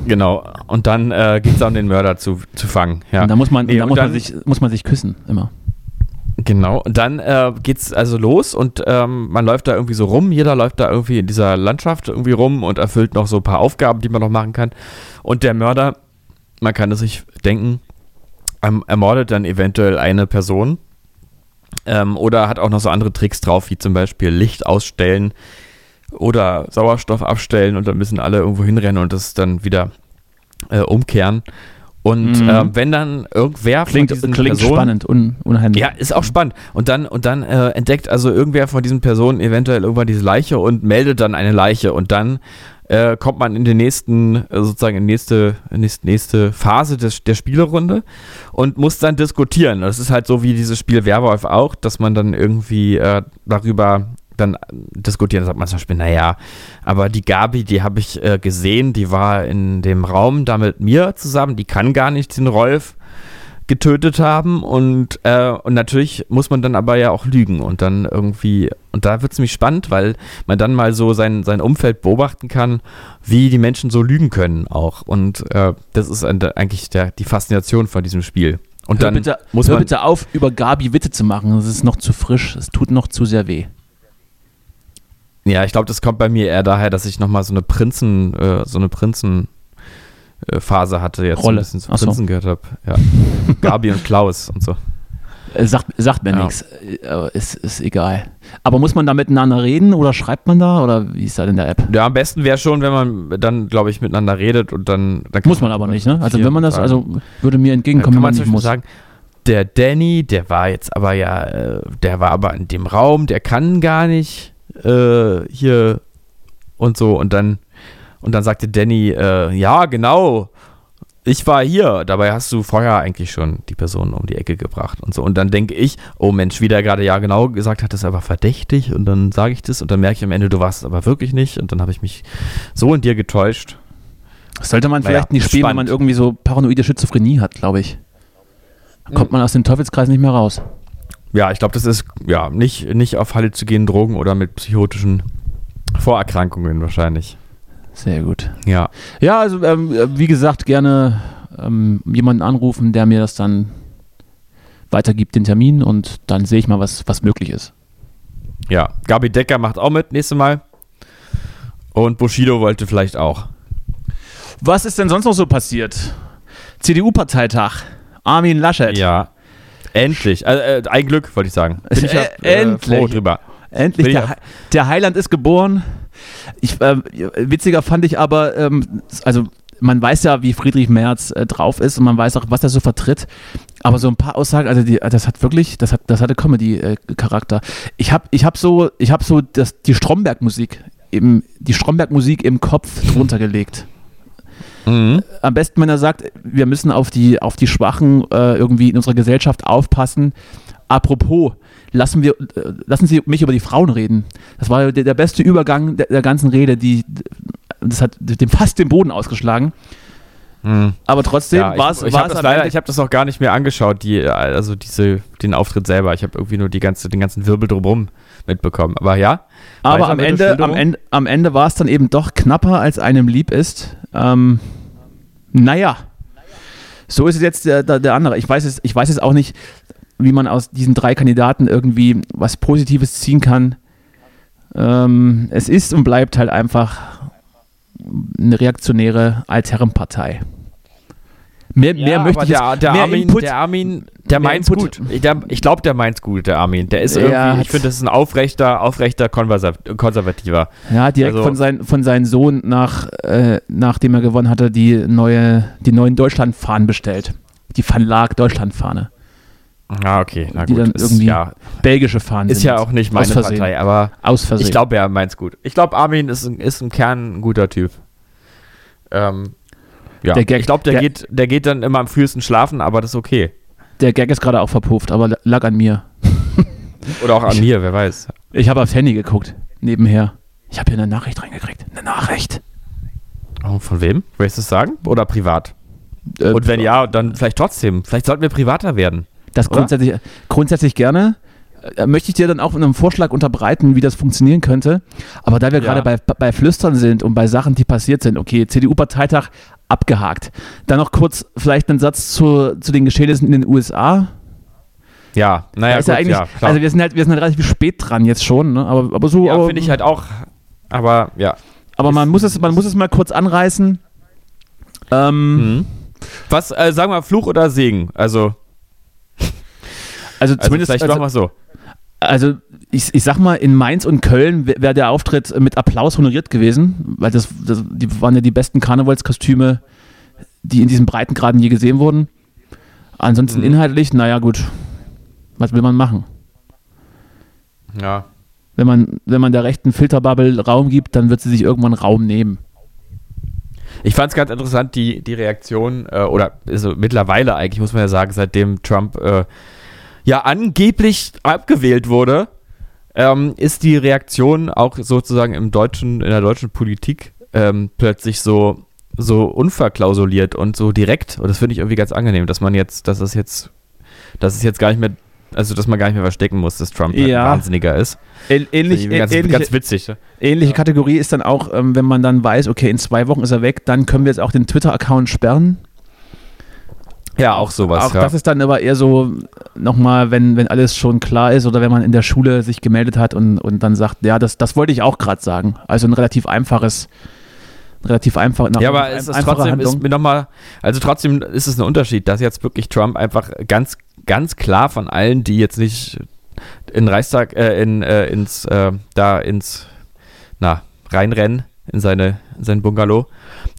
Genau. Und dann äh, geht es darum, den Mörder zu, zu fangen. Ja. und da muss man, Nee, da muss, man dann- sich, muss man sich küssen, immer. Genau, und dann äh, geht's also los und ähm, man läuft da irgendwie so rum, jeder läuft da irgendwie in dieser Landschaft irgendwie rum und erfüllt noch so ein paar Aufgaben, die man noch machen kann. Und der Mörder, man kann es sich denken, ähm, ermordet dann eventuell eine Person ähm, oder hat auch noch so andere Tricks drauf, wie zum Beispiel Licht ausstellen oder Sauerstoff abstellen und dann müssen alle irgendwo hinrennen und das dann wieder äh, umkehren. Und Mhm. ähm, wenn dann irgendwer von Klingt, diesen klingt Personen spannend, un, unheimlich. ja, ist auch spannend. Und dann, und dann äh, entdeckt also irgendwer von diesen Personen eventuell irgendwann diese Leiche und meldet dann eine Leiche. Und dann äh, kommt man in die nächsten, äh, sozusagen in nächste, nächste, nächste Phase des, der Spielerunde und muss dann diskutieren. Das ist halt so wie dieses Spiel Werwolf auch, dass man dann irgendwie äh, darüber dann diskutieren, sagt man zum Beispiel, naja, aber die Gabi, die habe ich äh, gesehen, die war in dem Raum da mit mir zusammen, die kann gar nicht den Rolf getötet haben und, äh, und natürlich muss man dann aber ja auch lügen und dann irgendwie, und da wird es nämlich spannend, weil man dann mal so sein, sein Umfeld beobachten kann, wie die Menschen so lügen können auch und äh, das ist eigentlich der, die Faszination von diesem Spiel. Und hör dann bitte, muss hör man bitte auf, über Gabi Witze zu machen. Das ist noch zu frisch. Es tut noch zu sehr weh. Ja, ich glaube, das kommt bei mir eher daher, dass ich nochmal so eine Prinzen, äh, so eine Prinzen Phase hatte, jetzt Rolle. ein bisschen zu Ach so. Prinzen gehört habe. Ja. <laughs> Gabi und Klaus und so. Äh, Sagt, sagt mir Ja. nichts. Äh, Ist, ist egal. Aber muss man da miteinander reden oder schreibt man da? Oder wie ist das in der App? Ja, am besten wäre schon, wenn man dann, glaube ich, miteinander redet und dann. dann Muss man aber nicht, ne? Also wenn man das, also würde mir entgegenkommen, kann wenn man man nicht muss. sagen, der Danny, der war jetzt aber ja, äh, der war aber in dem Raum, der kann gar nicht äh, hier und so. Und dann, und dann sagte Danny, äh, ja, genau, ich war hier. Dabei hast du vorher eigentlich schon die Person um die Ecke gebracht und so. Und dann denke ich, oh Mensch, wie der gerade ja genau gesagt hat, ist aber verdächtig. Und dann sage ich das und dann merke ich am Ende, du warst es aber wirklich nicht. Und dann habe ich mich so in dir getäuscht. Das sollte man Naja, vielleicht nicht spielen, wenn man irgendwie so paranoide Schizophrenie hat, glaube ich. Da Hm. kommt man aus dem Teufelskreis nicht mehr raus. Ja, ich glaube, das ist ja nicht, nicht auf halluzinogenen Drogen oder mit psychotischen Vorerkrankungen wahrscheinlich. Sehr gut. Ja. Ja, also ähm, äh, wie gesagt, gerne ähm, jemanden anrufen, der mir das dann weitergibt, den Termin, und dann sehe ich mal, was, was möglich ist. Ja. Gabi Decker macht auch mit nächstes Mal. Und Bushido wollte vielleicht auch. Was ist denn sonst noch so passiert? CDU-Parteitag. Armin Laschet. Ja. Endlich. Äh, äh, ein Glück, wollte ich sagen. Bin ich ja, Äh, äh, froh endlich. drüber. Endlich, der, der Heiland ist geboren. Ich, ähm, witziger fand ich aber, ähm, also man weiß ja, wie Friedrich Merz äh, drauf ist und man weiß auch, was er so vertritt. Aber so ein paar Aussagen, also die, das hat wirklich, das hat, das hatte Comedy-Charakter. Ich habe, ich habe so, ich habe so das, die Stromberg-Musik im, die Stromberg-Musik im Kopf <laughs> drunter gelegt. Mhm. Am besten, wenn er sagt, wir müssen auf die, auf die Schwachen äh, irgendwie in unserer Gesellschaft aufpassen. Apropos, lassen, wir, äh, lassen Sie mich über die Frauen reden. Das war der, der beste Übergang der, der ganzen Rede, die, das hat dem fast den Boden ausgeschlagen. Mhm. Aber trotzdem Ja, war es ich, ich habe das, leider- ich hab das noch gar nicht mehr angeschaut, die, also diese, den Auftritt selber. Ich habe irgendwie nur die ganze, den ganzen Wirbel drumherum mitbekommen. Aber ja. Aber am Ende, am. Ende, am Ende war es dann eben doch knapper, als einem lieb ist. Ähm, naja, so ist es jetzt der, der, der andere. Ich weiß, es, ich weiß es auch nicht, wie man aus diesen drei Kandidaten irgendwie was Positives ziehen kann. Ähm, es ist und bleibt halt einfach eine reaktionäre Altherrenpartei. Mehr, mehr möchte ich der, jetzt, der mehr Armin, Input, der Armin, der meint's Input. gut. Ich, der, ich glaube, der meint's gut, der Armin. Der ist Ja, irgendwie, hat- ich finde, das ist ein aufrechter, aufrechter Konservativer. Ja, direkt Also- von, sein, von seinem Sohn, nach, äh, nachdem er gewonnen hatte, die, neue, die neuen Deutschlandfahnen bestellt. Die Van Laak Deutschlandfahne. Ah, okay, na Die gut. dann ist, irgendwie ja, Belgische Fahnen. ist ja auch nicht meine. Partei, aber Aus Versehen. ich glaube, er meint's gut. Ich glaube, Armin ist, ein- ist im Kern ein guter Typ. Ähm, ja, Der Gag- ich glaube, der, der- geht, der geht dann immer am frühesten schlafen, aber das ist okay. Der Gag ist gerade auch verpufft, aber lag an mir. <laughs> Oder auch an mir, wer weiß. Ich habe aufs Handy geguckt, nebenher. Ich habe hier eine Nachricht reingekriegt. Eine Nachricht. Oh, von wem? Willst du es sagen? Oder privat? Äh, Und wenn ja, dann vielleicht trotzdem. Vielleicht sollten wir privater werden. Das oder? grundsätzlich, grundsätzlich gerne. Äh, Möchte ich dir dann auch einen Vorschlag unterbreiten, wie das funktionieren könnte. Aber da wir Ja. gerade bei, bei Flüstern sind und bei Sachen, die passiert sind, okay, CDU-Parteitag abgehakt. Dann noch kurz vielleicht einen Satz zu, zu den Geschehnissen in den USA. Ja, naja, ist gut, ja eigentlich, ja, klar. also wir sind halt, wir sind halt relativ spät dran jetzt schon, ne? aber, aber so, ja, finde ich halt auch. Aber ja. aber man muss es, man muss es mal kurz anreißen. Ähm, Mhm. Was, äh, sagen wir Fluch oder Segen? Also, Also also zumindest, vielleicht also, machen wir so. also ich, ich sag mal, in Mainz und Köln wäre wär der Auftritt mit Applaus honoriert gewesen, weil das, das die waren ja die besten Karnevalskostüme, die in diesen Breitengraden je gesehen wurden. Ansonsten Mhm. inhaltlich, naja gut, was will man machen? Ja. Wenn man, wenn man der rechten Filterbubble Raum gibt, dann wird sie sich irgendwann Raum nehmen. Ich fand es ganz interessant, die, die Reaktion, äh, oder also mittlerweile eigentlich, muss man ja sagen, seitdem Trump äh, ja angeblich abgewählt wurde, ähm, ist die Reaktion auch sozusagen im deutschen, in der deutschen Politik ähm, plötzlich so, so unverklausuliert und so direkt. Und das finde ich irgendwie ganz angenehm, dass man jetzt, dass es jetzt, dass es jetzt gar nicht mehr, also dass man gar nicht mehr verstecken muss, dass Trump halt Ja. ein Wahnsinniger ist. Ähn- Ähnlich, ganz, ähnliche, ganz witzig. ne? ähnliche Kategorie ist dann auch, ähm, wenn man dann weiß, okay, in zwei Wochen ist er weg, dann können wir jetzt auch den Twitter-Account sperren. Ja, auch sowas. Auch ja. das ist dann aber eher so nochmal, wenn, wenn alles schon klar ist oder wenn man in der Schule sich gemeldet hat und, und dann sagt, ja, das, das wollte ich auch gerade sagen. Also ein relativ einfaches, relativ einfach. Ja, aber es ist trotzdem, Handlung. ist mir nochmal, also trotzdem ist es ein Unterschied, dass jetzt wirklich Trump einfach ganz, ganz klar von allen, die jetzt nicht in Reichstag, äh, in, äh, ins, äh, da ins, na, reinrennen, in seine, in sein Bungalow,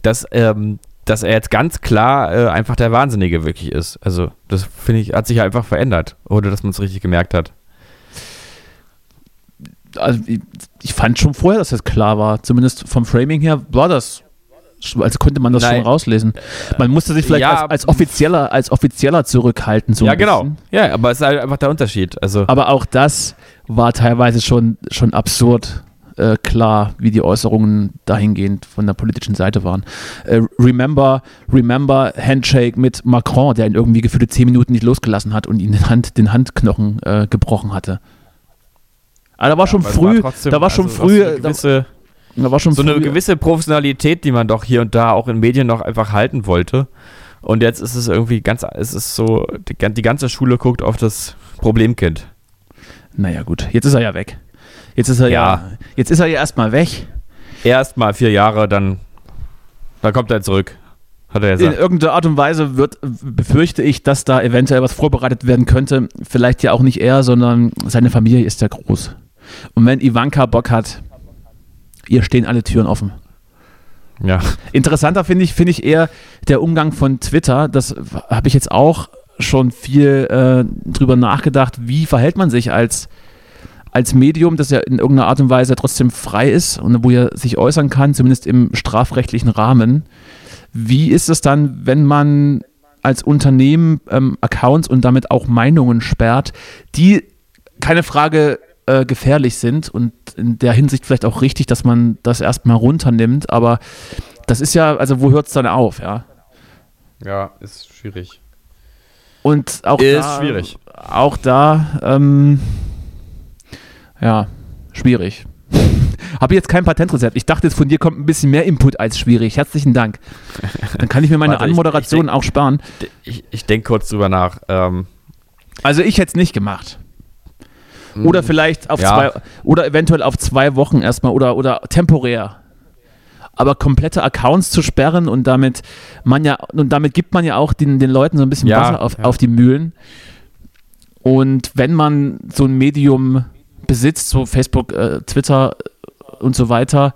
dass, ähm, dass er jetzt ganz klar äh, einfach der Wahnsinnige wirklich ist. Also, das finde ich, hat sich einfach verändert, ohne dass man es richtig gemerkt hat. also ich, ich fand schon vorher, dass das klar war. Zumindest vom Framing her war das. Also konnte man das Nein. schon rauslesen. Man musste sich vielleicht Ja, als, als offizieller, als offizieller zurückhalten. So ja, genau. bisschen. Ja, aber es ist halt einfach der Unterschied. Also, Aber auch das war teilweise schon, schon absurd äh, klar, wie die Äußerungen dahingehend von der politischen Seite waren. Äh, remember, remember Handshake mit Macron, der ihn irgendwie gefühlte zehn Minuten nicht losgelassen hat und ihn den, Hand, den Handknochen äh, gebrochen hatte. Aber da war schon aber es war früh, trotzdem- da war schon also, früh, so eine da, gewisse, da war schon so eine früh, gewisse Professionalität, die man doch hier und da auch in Medien noch einfach halten wollte. Und jetzt ist es irgendwie ganz, es ist so, die, die ganze Schule guckt auf das Problemkind. Naja, gut, jetzt ist er ja weg. Jetzt ist er ja, Ja. jetzt ist er ja erstmal weg. Erst mal vier Jahre, dann, dann kommt er zurück. Hat er In gesagt. irgendeiner Art und Weise wird, befürchte ich, dass da eventuell was vorbereitet werden könnte. Vielleicht ja auch nicht er, sondern seine Familie ist ja groß. Und wenn Ivanka Bock hat, ihr stehen alle Türen offen. Ja. Interessanter finde ich, finde ich eher der Umgang von Twitter. Das habe ich jetzt auch schon viel äh, drüber nachgedacht. Wie verhält man sich als, als Medium, das ja in irgendeiner Art und Weise trotzdem frei ist und wo er sich äußern kann, zumindest im strafrechtlichen Rahmen. Wie ist es dann, wenn man als Unternehmen ähm, Accounts und damit auch Meinungen sperrt, die keine Frage äh, gefährlich sind und in der Hinsicht vielleicht auch richtig, dass man das erstmal runternimmt, aber das ist ja, also wo hört es dann auf, ja? Ja, ist schwierig. Und auch Ist da, schwierig. Auch da, ähm, ja, schwierig. Habe jetzt kein Patentrezept. Ich dachte jetzt von dir kommt ein bisschen mehr Input als schwierig. Herzlichen Dank. Dann kann ich mir meine Warte, ich- Anmoderation ich auch sparen. Ich, ich denke kurz drüber nach. Ähm, Also ich hätte es nicht gemacht. Oder vielleicht auf Ja. zwei, oder eventuell auf zwei Wochen erstmal oder, oder temporär. Aber komplette Accounts zu sperren und damit man ja, und damit gibt man ja auch den, den Leuten so ein bisschen Ja, Wasser auf, ja. auf die Mühlen. Und wenn man so ein Medium besitzt, so Facebook, äh, Twitter und so weiter,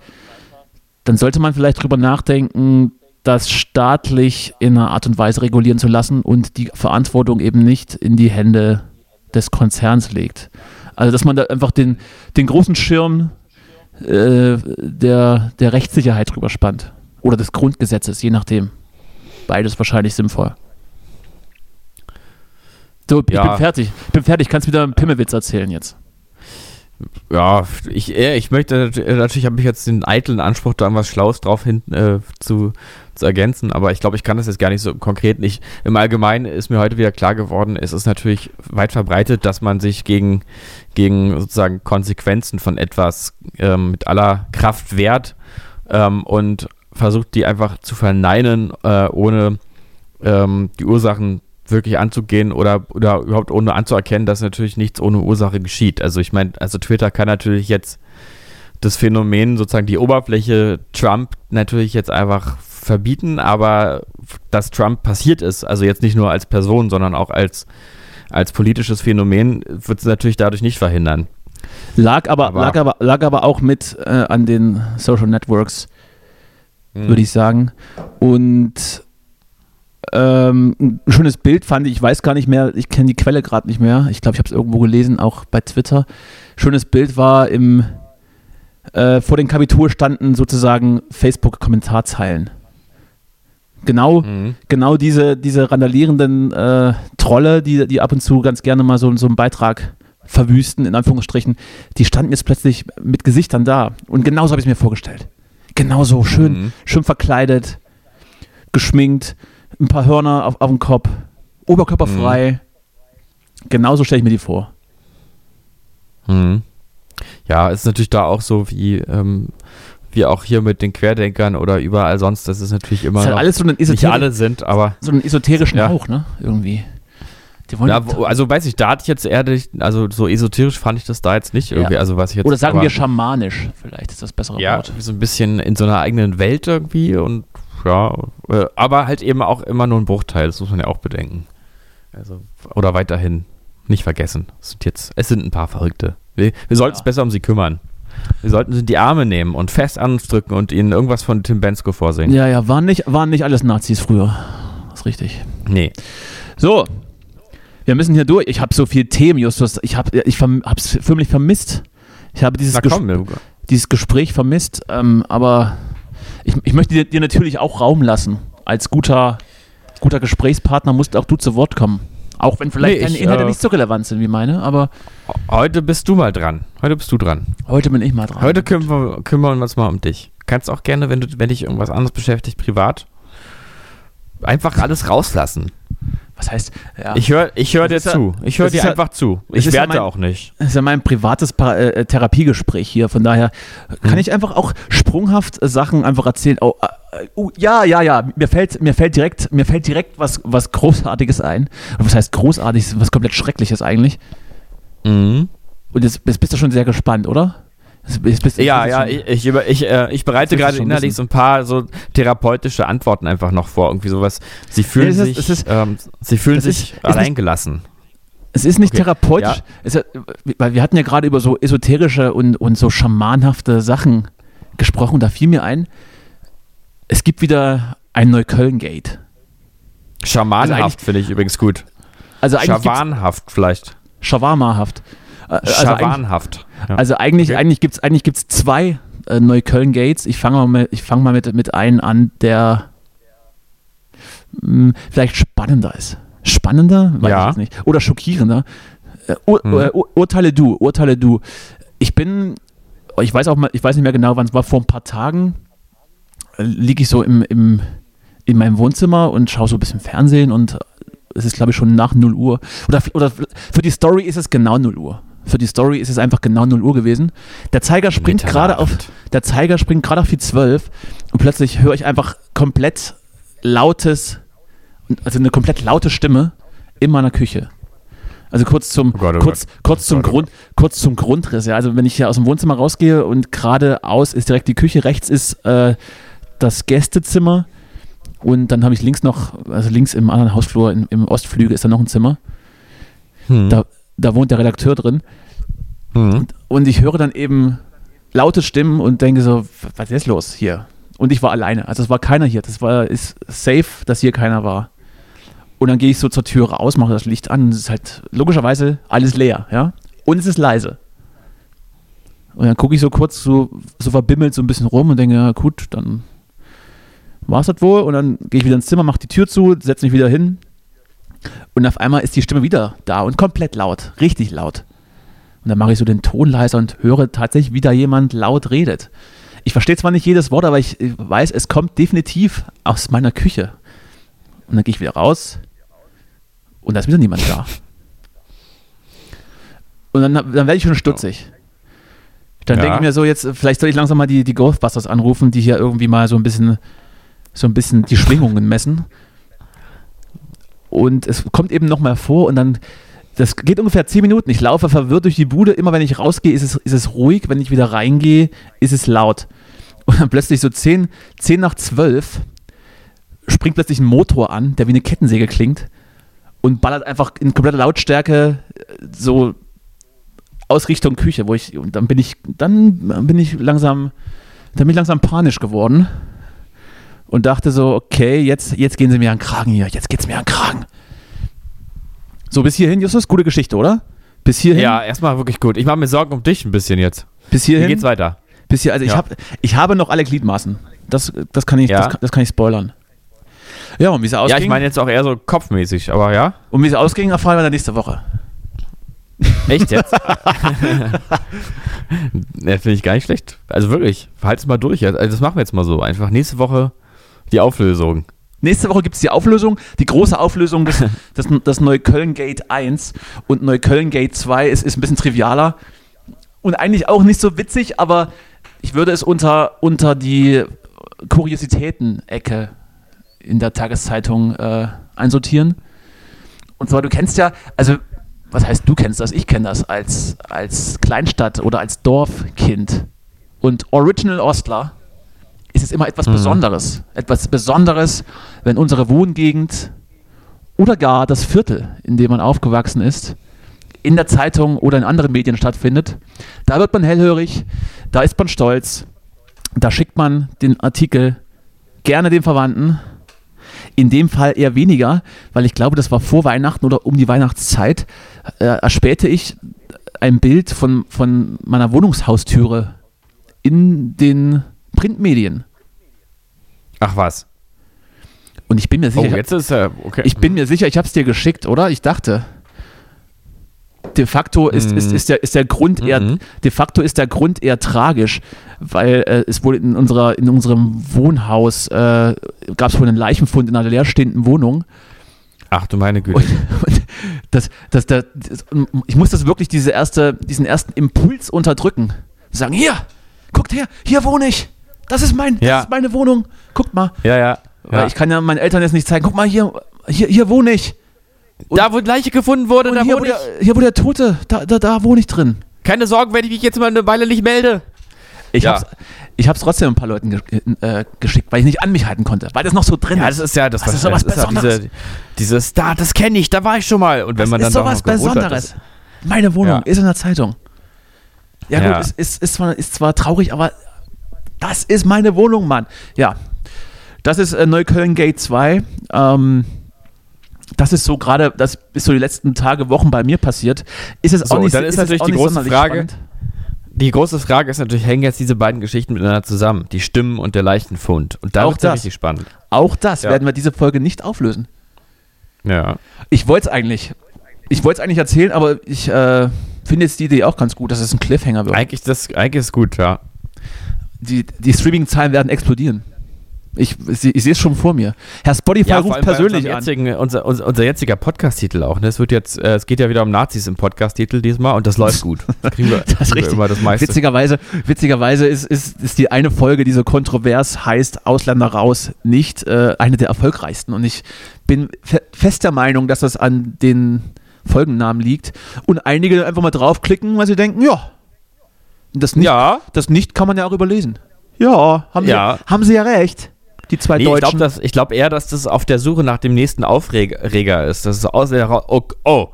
dann sollte man vielleicht drüber nachdenken, das staatlich in einer Art und Weise regulieren zu lassen und die Verantwortung eben nicht in die Hände des Konzerns legt. Also dass man da einfach den, den großen Schirm äh, der, der Rechtssicherheit drüber spannt. Oder des Grundgesetzes, je nachdem. Beides wahrscheinlich sinnvoll. So, ich Ja. bin fertig. Ich bin fertig. Kannst wieder einen Pimmelwitz erzählen jetzt. Ja, ich, ich möchte, natürlich habe ich jetzt den eitlen Anspruch, da was Schlaues drauf hin, äh, zu, zu ergänzen, aber ich glaube, ich kann das jetzt gar nicht so konkret nicht. Im Allgemeinen ist mir heute wieder klar geworden, es ist natürlich weit verbreitet, dass man sich gegen, gegen sozusagen Konsequenzen von etwas ähm, mit aller Kraft wehrt ähm, und versucht, die einfach zu verneinen, äh, ohne ähm, die Ursachen wirklich anzugehen oder, oder überhaupt ohne anzuerkennen, dass natürlich nichts ohne Ursache geschieht. Also ich meine, also Twitter kann natürlich jetzt das Phänomen, sozusagen die Oberfläche Trump natürlich jetzt einfach verbieten, aber dass Trump passiert ist, also jetzt nicht nur als Person, sondern auch als, als politisches Phänomen, wird es natürlich dadurch nicht verhindern. Lag aber, Aber- lag aber, lag aber auch mit äh, an den Social Networks, Hm. würde ich sagen. Und ähm, ein schönes Bild fand ich, ich weiß gar nicht mehr, ich kenne die Quelle gerade nicht mehr. Ich glaube, ich habe es irgendwo gelesen, auch bei Twitter. Schönes Bild war im äh, vor den Kapitol standen sozusagen Facebook-Kommentarzeilen. Genau, Mhm. genau diese, diese randalierenden äh, Trolle, die, die ab und zu ganz gerne mal so, so einen Beitrag verwüsten, in Anführungsstrichen, die standen jetzt plötzlich mit Gesichtern da. Und genauso habe ich es mir vorgestellt. Genauso, schön, Mhm. schön verkleidet, geschminkt, ein paar Hörner auf, auf dem Kopf, oberkörperfrei. Genauso stelle ich mir die vor. Mhm. Ja, ist natürlich da auch so wie, ähm, wie auch hier mit den Querdenkern oder überall sonst. Das ist natürlich immer ist halt alles so einen, nicht alle sind, aber so einen esoterischen Ja. Hauch, ne? Irgendwie. Wo, also weiß ich, da hatte ich jetzt eher, dich- also so esoterisch fand ich das da jetzt nicht irgendwie. Ja. Also was ich jetzt Oder sagen aber, wir schamanisch, vielleicht ist das bessere ja, Wort. so ein bisschen in so einer eigenen Welt irgendwie und ja, äh, aber halt eben auch immer nur ein Bruchteil, das muss man ja auch bedenken. Also, oder weiterhin nicht vergessen. Es sind jetzt, es sind ein paar Verrückte. Wir, wir sollten uns Ja. besser um sie kümmern. Wir sollten sie in die Arme nehmen und fest an uns drücken und ihnen irgendwas von Tim Bensko vorsehen. Ja, ja, waren nicht, waren nicht alles Nazis früher. Das ist richtig. Nee. So, wir müssen hier durch. Ich habe so viel Themen, Justus. Ich habe ich verm es förmlich vermisst. Ich habe dieses, Na Ges dieses Gespräch vermisst. Ähm, aber ich, ich möchte dir, dir natürlich auch Raum lassen. Als guter, guter Gesprächspartner musst auch du zu Wort kommen. Auch wenn vielleicht Nee, deine ich, Inhalte äh, nicht so relevant sind wie meine, aber heute bist du mal dran. Heute bist du dran. heute bin ich mal dran. Heute kümmern wir, kümmern wir uns mal um dich. Kannst auch gerne, wenn, du, wenn dich irgendwas anderes beschäftigt, privat, einfach alles rauslassen. Was heißt, ja. Ich höre ich hör dir zu. Ich höre dir einfach zu. es Ich ist ja mein- auch nicht. Das ist ja mein privates pa äh, Therapiegespräch hier. Von daher kann Mhm. ich einfach auch sprunghaft äh, Sachen einfach erzählen. Oh, äh, oh, ja, ja, ja. Mir fällt, mir fällt direkt, mir fällt direkt was, was Großartiges ein. Was heißt Großartiges? Was komplett Schreckliches eigentlich. Mhm. Und jetzt, jetzt bist du schon sehr gespannt, oder? Ja, ja, ich, ich, über- ich, äh, ich bereite gerade innerlich so ein paar so therapeutische Antworten einfach noch vor. Irgendwie sowas. Sie fühlen ist- sich, ist- ähm, sie fühlen sich ist alleingelassen. Es ist nicht Okay, therapeutisch. Ist, weil wir hatten ja gerade über so esoterische und, und so schamanhafte Sachen gesprochen. Da fiel mir ein, es gibt wieder ein Also Neukölln-Gate. Schamanhaft eigentlich- finde ich übrigens gut. Also eigentlich Schawanhaft vielleicht. Shawarma-haft. Äh, Also Schawanhaft. Ja. also eigentlich, Okay. eigentlich gibt es eigentlich gibt's zwei äh, Neukölln-Gates. Ich fange mal, mit- ich fang mal mit, mit einem an, der mh, vielleicht spannender ist. Spannender? Weiß Ja. ich jetzt nicht. Oder schockierender. Äh, ur, Hm. äh, ur, urteile du, urteile du. Ich bin, ich weiß auch mal, ich weiß nicht mehr genau, wann es war, vor ein paar Tagen äh, liege ich so im, im, in meinem Wohnzimmer und schaue so ein bisschen Fernsehen und es ist, glaube ich, schon nach 0 Uhr. Oder, oder für die Story ist es genau 0 Uhr. Für die Story ist es einfach genau 0 Uhr gewesen. Der Zeiger springt gerade auf, der Zeiger springt gerade auf die 12 und plötzlich höre ich einfach komplett lautes, also eine komplett laute Stimme in meiner Küche. Also kurz zum, Oh Gott, oh kurz, kurz zum Gott, oh Grund, kurz zum Grundriss. Ja. Also wenn ich hier aus dem Wohnzimmer rausgehe und geradeaus ist direkt die Küche, rechts ist äh, das Gästezimmer und dann habe ich links noch, also links im anderen Hausflur, in, im Ostflügel ist da noch ein Zimmer. Hm. Da, da wohnt der Redakteur drin. Hm. Und ich höre dann eben laute Stimmen und denke so, was ist los hier? Und ich war alleine. Also es war keiner hier. Das war ist safe, dass hier keiner war. Und dann gehe ich so zur Tür raus, mache das Licht an. und Es ist halt logischerweise alles leer, ja. Und es ist leise. Und dann gucke ich so kurz so, so verbimmelt so ein bisschen rum und denke, ja gut, dann war es das wohl. Und dann gehe ich wieder ins Zimmer, mache die Tür zu, setze mich wieder hin. Und auf einmal ist die Stimme wieder da und komplett laut, richtig laut. Und dann mache ich so den Ton leiser und höre tatsächlich, wie da jemand laut redet. Ich verstehe zwar nicht jedes Wort, aber ich weiß, es kommt definitiv aus meiner Küche. Und dann gehe ich wieder raus und da ist wieder niemand da. Und dann, dann werde ich schon stutzig. Dann Ja. denke ich mir so, jetzt, vielleicht soll ich langsam mal die, die Ghostbusters anrufen, die hier irgendwie mal so ein bisschen, so ein bisschen die Schwingungen messen. Und es kommt eben noch mal vor und dann, das geht ungefähr 10 Minuten. Ich laufe verwirrt durch die Bude. Immer wenn ich rausgehe, ist es, ist es ruhig. Wenn ich wieder reingehe, ist es laut. <laughs> Und dann plötzlich so 10, 10 nach 12 springt plötzlich ein Motor an, der wie eine Kettensäge klingt und ballert einfach in kompletter Lautstärke äh, so aus Richtung Küche, wo ich, und dann bin ich, dann bin ich langsam, dann bin ich langsam panisch geworden und dachte so, okay, jetzt, jetzt gehen sie mir an den Kragen hier, jetzt geht's mir an den Kragen. So, bis hierhin, Justus, gute Geschichte, oder? Bis hierhin, Ja, erstmal wirklich gut. Ich mache mir Sorgen um dich ein bisschen jetzt. bis Wie hierhin, geht's weiter? bis hier, also ich, Ja. hab, ich habe noch alle Gliedmaßen. Das, das, kann ich, Ja. das, das kann ich spoilern. Ja, und wie es ausging, Ja, ich meine jetzt auch eher so kopfmäßig, aber ja. und wie es ausging, erfahren wir dann nächste Woche. <laughs> Echt jetzt? <laughs> ja, Finde ich gar nicht schlecht. Also wirklich, halt es mal durch. Also das machen wir jetzt mal so. Einfach nächste Woche die Auflösung. Nächste Woche gibt es die Auflösung, die große Auflösung des, <laughs> des, des Neukölln Gate 1 und Neukölln Gate 2 ist, ist ein bisschen trivialer und eigentlich auch nicht so witzig, aber ich würde es unter, unter die Kuriositäten-Ecke in der Tageszeitung äh, einsortieren. Und zwar, du kennst ja, also was heißt du kennst das? Ich kenne das als, als Kleinstadt oder als Dorfkind. Und Original Ostler ist es immer etwas mhm. Besonderes. Etwas Besonderes, wenn unsere Wohngegend oder gar das Viertel, in dem man aufgewachsen ist, in der Zeitung oder in anderen Medien stattfindet. Da wird man hellhörig, da ist man stolz, da schickt man den Artikel gerne den Verwandten. In dem Fall eher weniger, weil ich glaube, das war vor Weihnachten oder um die Weihnachtszeit, äh, erspähte ich ein Bild von, von meiner Wohnungshaustüre in den Printmedien. Ach was. Und ich bin mir sicher, oh, jetzt ist er, okay. ich bin mir sicher, ich habe es dir geschickt, oder? Ich dachte. De facto ist, mm. ist, ist, der, ist der Grund eher, mm -hmm. de facto ist der Grund eher tragisch, weil äh, es wohl in unserer, in unserem Wohnhaus äh, gab es wohl einen Leichenfund in einer leerstehenden Wohnung. Ach du meine Güte. Und, <laughs> und das, das, das, ich muss das wirklich diese erste, diesen ersten Impuls unterdrücken. Sagen, hier, guckt her, hier wohne ich. Das ist, mein, ja. das ist meine Wohnung. Guckt mal. Ja, ja. ja. ich kann ja meinen Eltern jetzt nicht zeigen. Guck mal, hier, hier, hier wohne ich. Und da, wo die Leiche gefunden wurde, da hier, wohne wo der, hier, wo der Tote, da, da, da wohne ich drin. Keine Sorgen, wenn ich mich jetzt mal eine Weile nicht melde. Ich ja. hab's, ich hab's trotzdem ein paar Leuten ge äh, geschickt, weil ich nicht an mich halten konnte, weil das noch so drin ja, ist. Ja, das ist ja das, das ist sowas Besonderes. Diese, dieses, da, das kenne ich, da war ich schon mal. Und wenn das man dann ist sowas Besonderes. Hat, Meine Wohnung ja. ist in der Zeitung. Ja, ja. gut, ist, ist, ist, zwar, ist zwar traurig, aber das ist meine Wohnung, Mann. Ja, das ist äh, Neukölln Gate 2. Ähm, das ist so gerade, das ist so die letzten Tage, Wochen bei mir passiert. Ist es so, auch nicht Dann ist, ist natürlich die große Frage. Spannend? Die große Frage ist natürlich, hängen jetzt diese beiden Geschichten miteinander zusammen? Die Stimmen und der Leichenfund. Und da auch das richtig spannend. Auch das ja. werden wir diese Folge nicht auflösen. Ja. Ich wollte es eigentlich. Ich wollte es eigentlich erzählen, aber ich äh, finde jetzt die Idee auch ganz gut, dass es ein Cliffhanger wird. Eigentlich, das, eigentlich ist gut, ja die, die Streaming-Zahlen werden explodieren. Ich, ich, ich sehe es schon vor mir. Herr Spotify ja, ruft persönlich jetzigen, an. Unser, unser, unser, jetziger Podcast-Titel auch. Ne? Es, wird jetzt, äh, es geht ja wieder um Nazis im Podcast-Titel diesmal und das läuft gut. <laughs> Das kriegen wir, das kriegen wir immer das meiste. Witzigerweise, witzigerweise ist, ist, ist die eine Folge, die so kontrovers heißt, Ausländer raus, nicht äh, eine der erfolgreichsten. Und ich bin fe fest der Meinung, dass das an den Folgennamen liegt. Und einige einfach mal draufklicken, weil sie denken, ja, das nicht, ja. das nicht kann man ja auch überlesen. Ja, haben, ja. Sie, haben Sie ja recht. Die zwei nee, Deutschen. Ich glaube glaub eher, dass das auf der Suche nach dem nächsten Aufreger ist. Das ist aus oh, oh,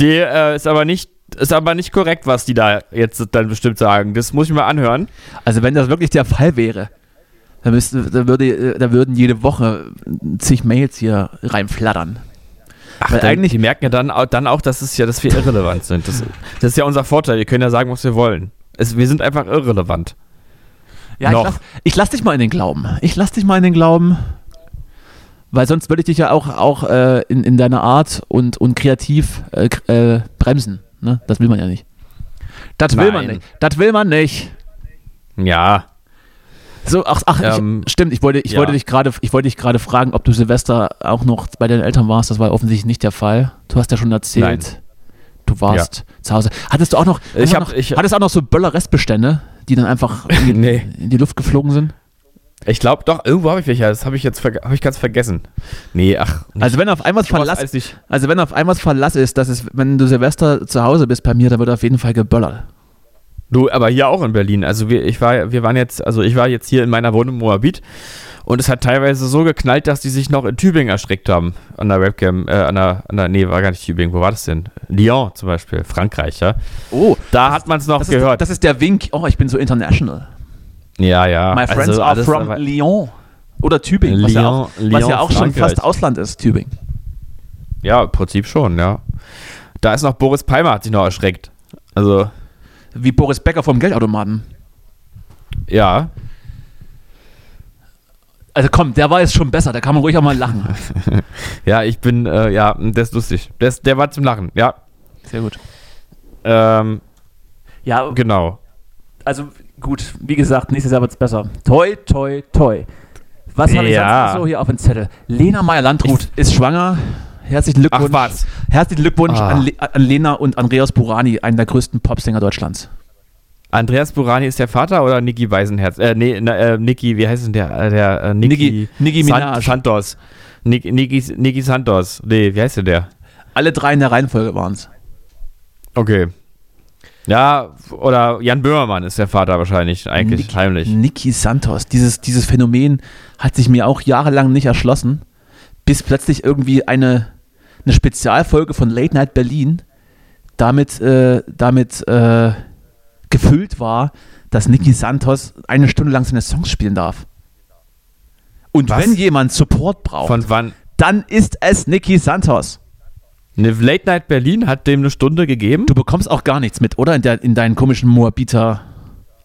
die äh, ist aber nicht ist aber nicht korrekt, was die da jetzt dann bestimmt sagen. Das muss ich mal anhören. Also wenn das wirklich der Fall wäre, dann, müsste, dann, würde, dann würden jede Woche zig Mails hier reinflattern. Ach, Weil eigentlich, die merken ja dann, dann auch, dass es ja, dass wir irrelevant sind. Das, das ist ja unser Vorteil. Wir können ja sagen, was wir wollen. Es, wir sind einfach irrelevant. Ja, Noch. ich lass, ich lass dich mal in den Glauben. Ich lass dich mal in den Glauben. Weil sonst würde ich dich ja auch, auch äh, in, in deiner Art und, und kreativ äh, äh, bremsen. Ne? Das will man ja nicht. Das will man nicht. Das will man nicht. Ja. So, ach, ach ähm, ich, stimmt, ich wollte, ich ja. wollte dich gerade, ich wollte dich gerade fragen, ob du Silvester auch noch bei deinen Eltern warst. Das war offensichtlich nicht der Fall. Du hast ja schon erzählt. Nein du warst ja. zu Hause. Hattest du auch noch, ich hab, noch ich, hattest auch noch so Böller-Restbestände, die dann einfach in die, <laughs> nee. in die Luft geflogen sind? Ich glaube doch, irgendwo habe ich welche, das habe ich jetzt hab ich ganz vergessen. Nee, ach. Also wenn auf einmal Verlass, also wenn auf einmal Verlass ist, dass es, wenn du Silvester zu Hause bist bei mir, dann wird auf jeden Fall geböllert. Du, aber hier auch in Berlin. Also wir, ich war, wir waren jetzt, also ich war jetzt hier in meiner Wohnung Moabit und es hat teilweise so geknallt, dass die sich noch in Tübingen erschreckt haben. An der Webcam, äh, an der, an der, nee, war gar nicht Tübingen. Wo war das denn? Lyon zum Beispiel, Frankreich, ja. Oh. Da hat man es noch das gehört. Ist, das ist der Wink, oh, ich bin so international. Ja, ja. My friends also, are from Lyon. Oder Tübingen, was, Lyon, ja auch, Lyon, was ja auch schon fast Ausland ist, Tübingen. Ja, im Prinzip schon, ja. Da ist noch Boris Palmer, hat sich noch erschreckt. Also. Wie Boris Becker vom Geldautomaten. Ja. Also komm, der war jetzt schon besser, da kann man ruhig auch mal lachen. <laughs> ja, ich bin, äh, ja, der ist lustig. Der, ist, der war zum Lachen, ja. Sehr gut. Ähm, Ja, genau. also gut, wie gesagt, nächstes Jahr wird es besser. Toi, toi, toi. Was habe ich Ja. sonst so hier auf dem Zettel? Lena Meyer-Landrut ist schwanger. Herzlichen Glückwunsch. Ach? Herzlichen Glückwunsch Ah. an, Le an Lena und Andreas Burani, einen der größten Popsänger Deutschlands. Andreas Burani ist der Vater oder Niki Weisenherz? Äh, nee, äh, Niki, wie heißt denn der? Äh, der äh, Niki, San- Minaj. Santos. Niki, Niki, Niki Santos. Nee, wie heißt denn der? Alle drei in der Reihenfolge waren es. Okay. Ja, oder Jan Böhmermann ist der Vater wahrscheinlich, eigentlich heimlich. Niki Santos. Dieses, dieses Phänomen hat sich mir auch jahrelang nicht erschlossen, bis plötzlich irgendwie eine, eine Spezialfolge von Late Night Berlin damit, äh, damit äh, gefüllt war, dass Niki Santos eine Stunde lang seine Songs spielen darf. Und Was? wenn jemand Support braucht, dann ist es Niki Santos. Ne, Late Night Berlin hat dem eine Stunde gegeben. Du bekommst auch gar nichts mit, oder? In, der, in deinen komischen Moabiter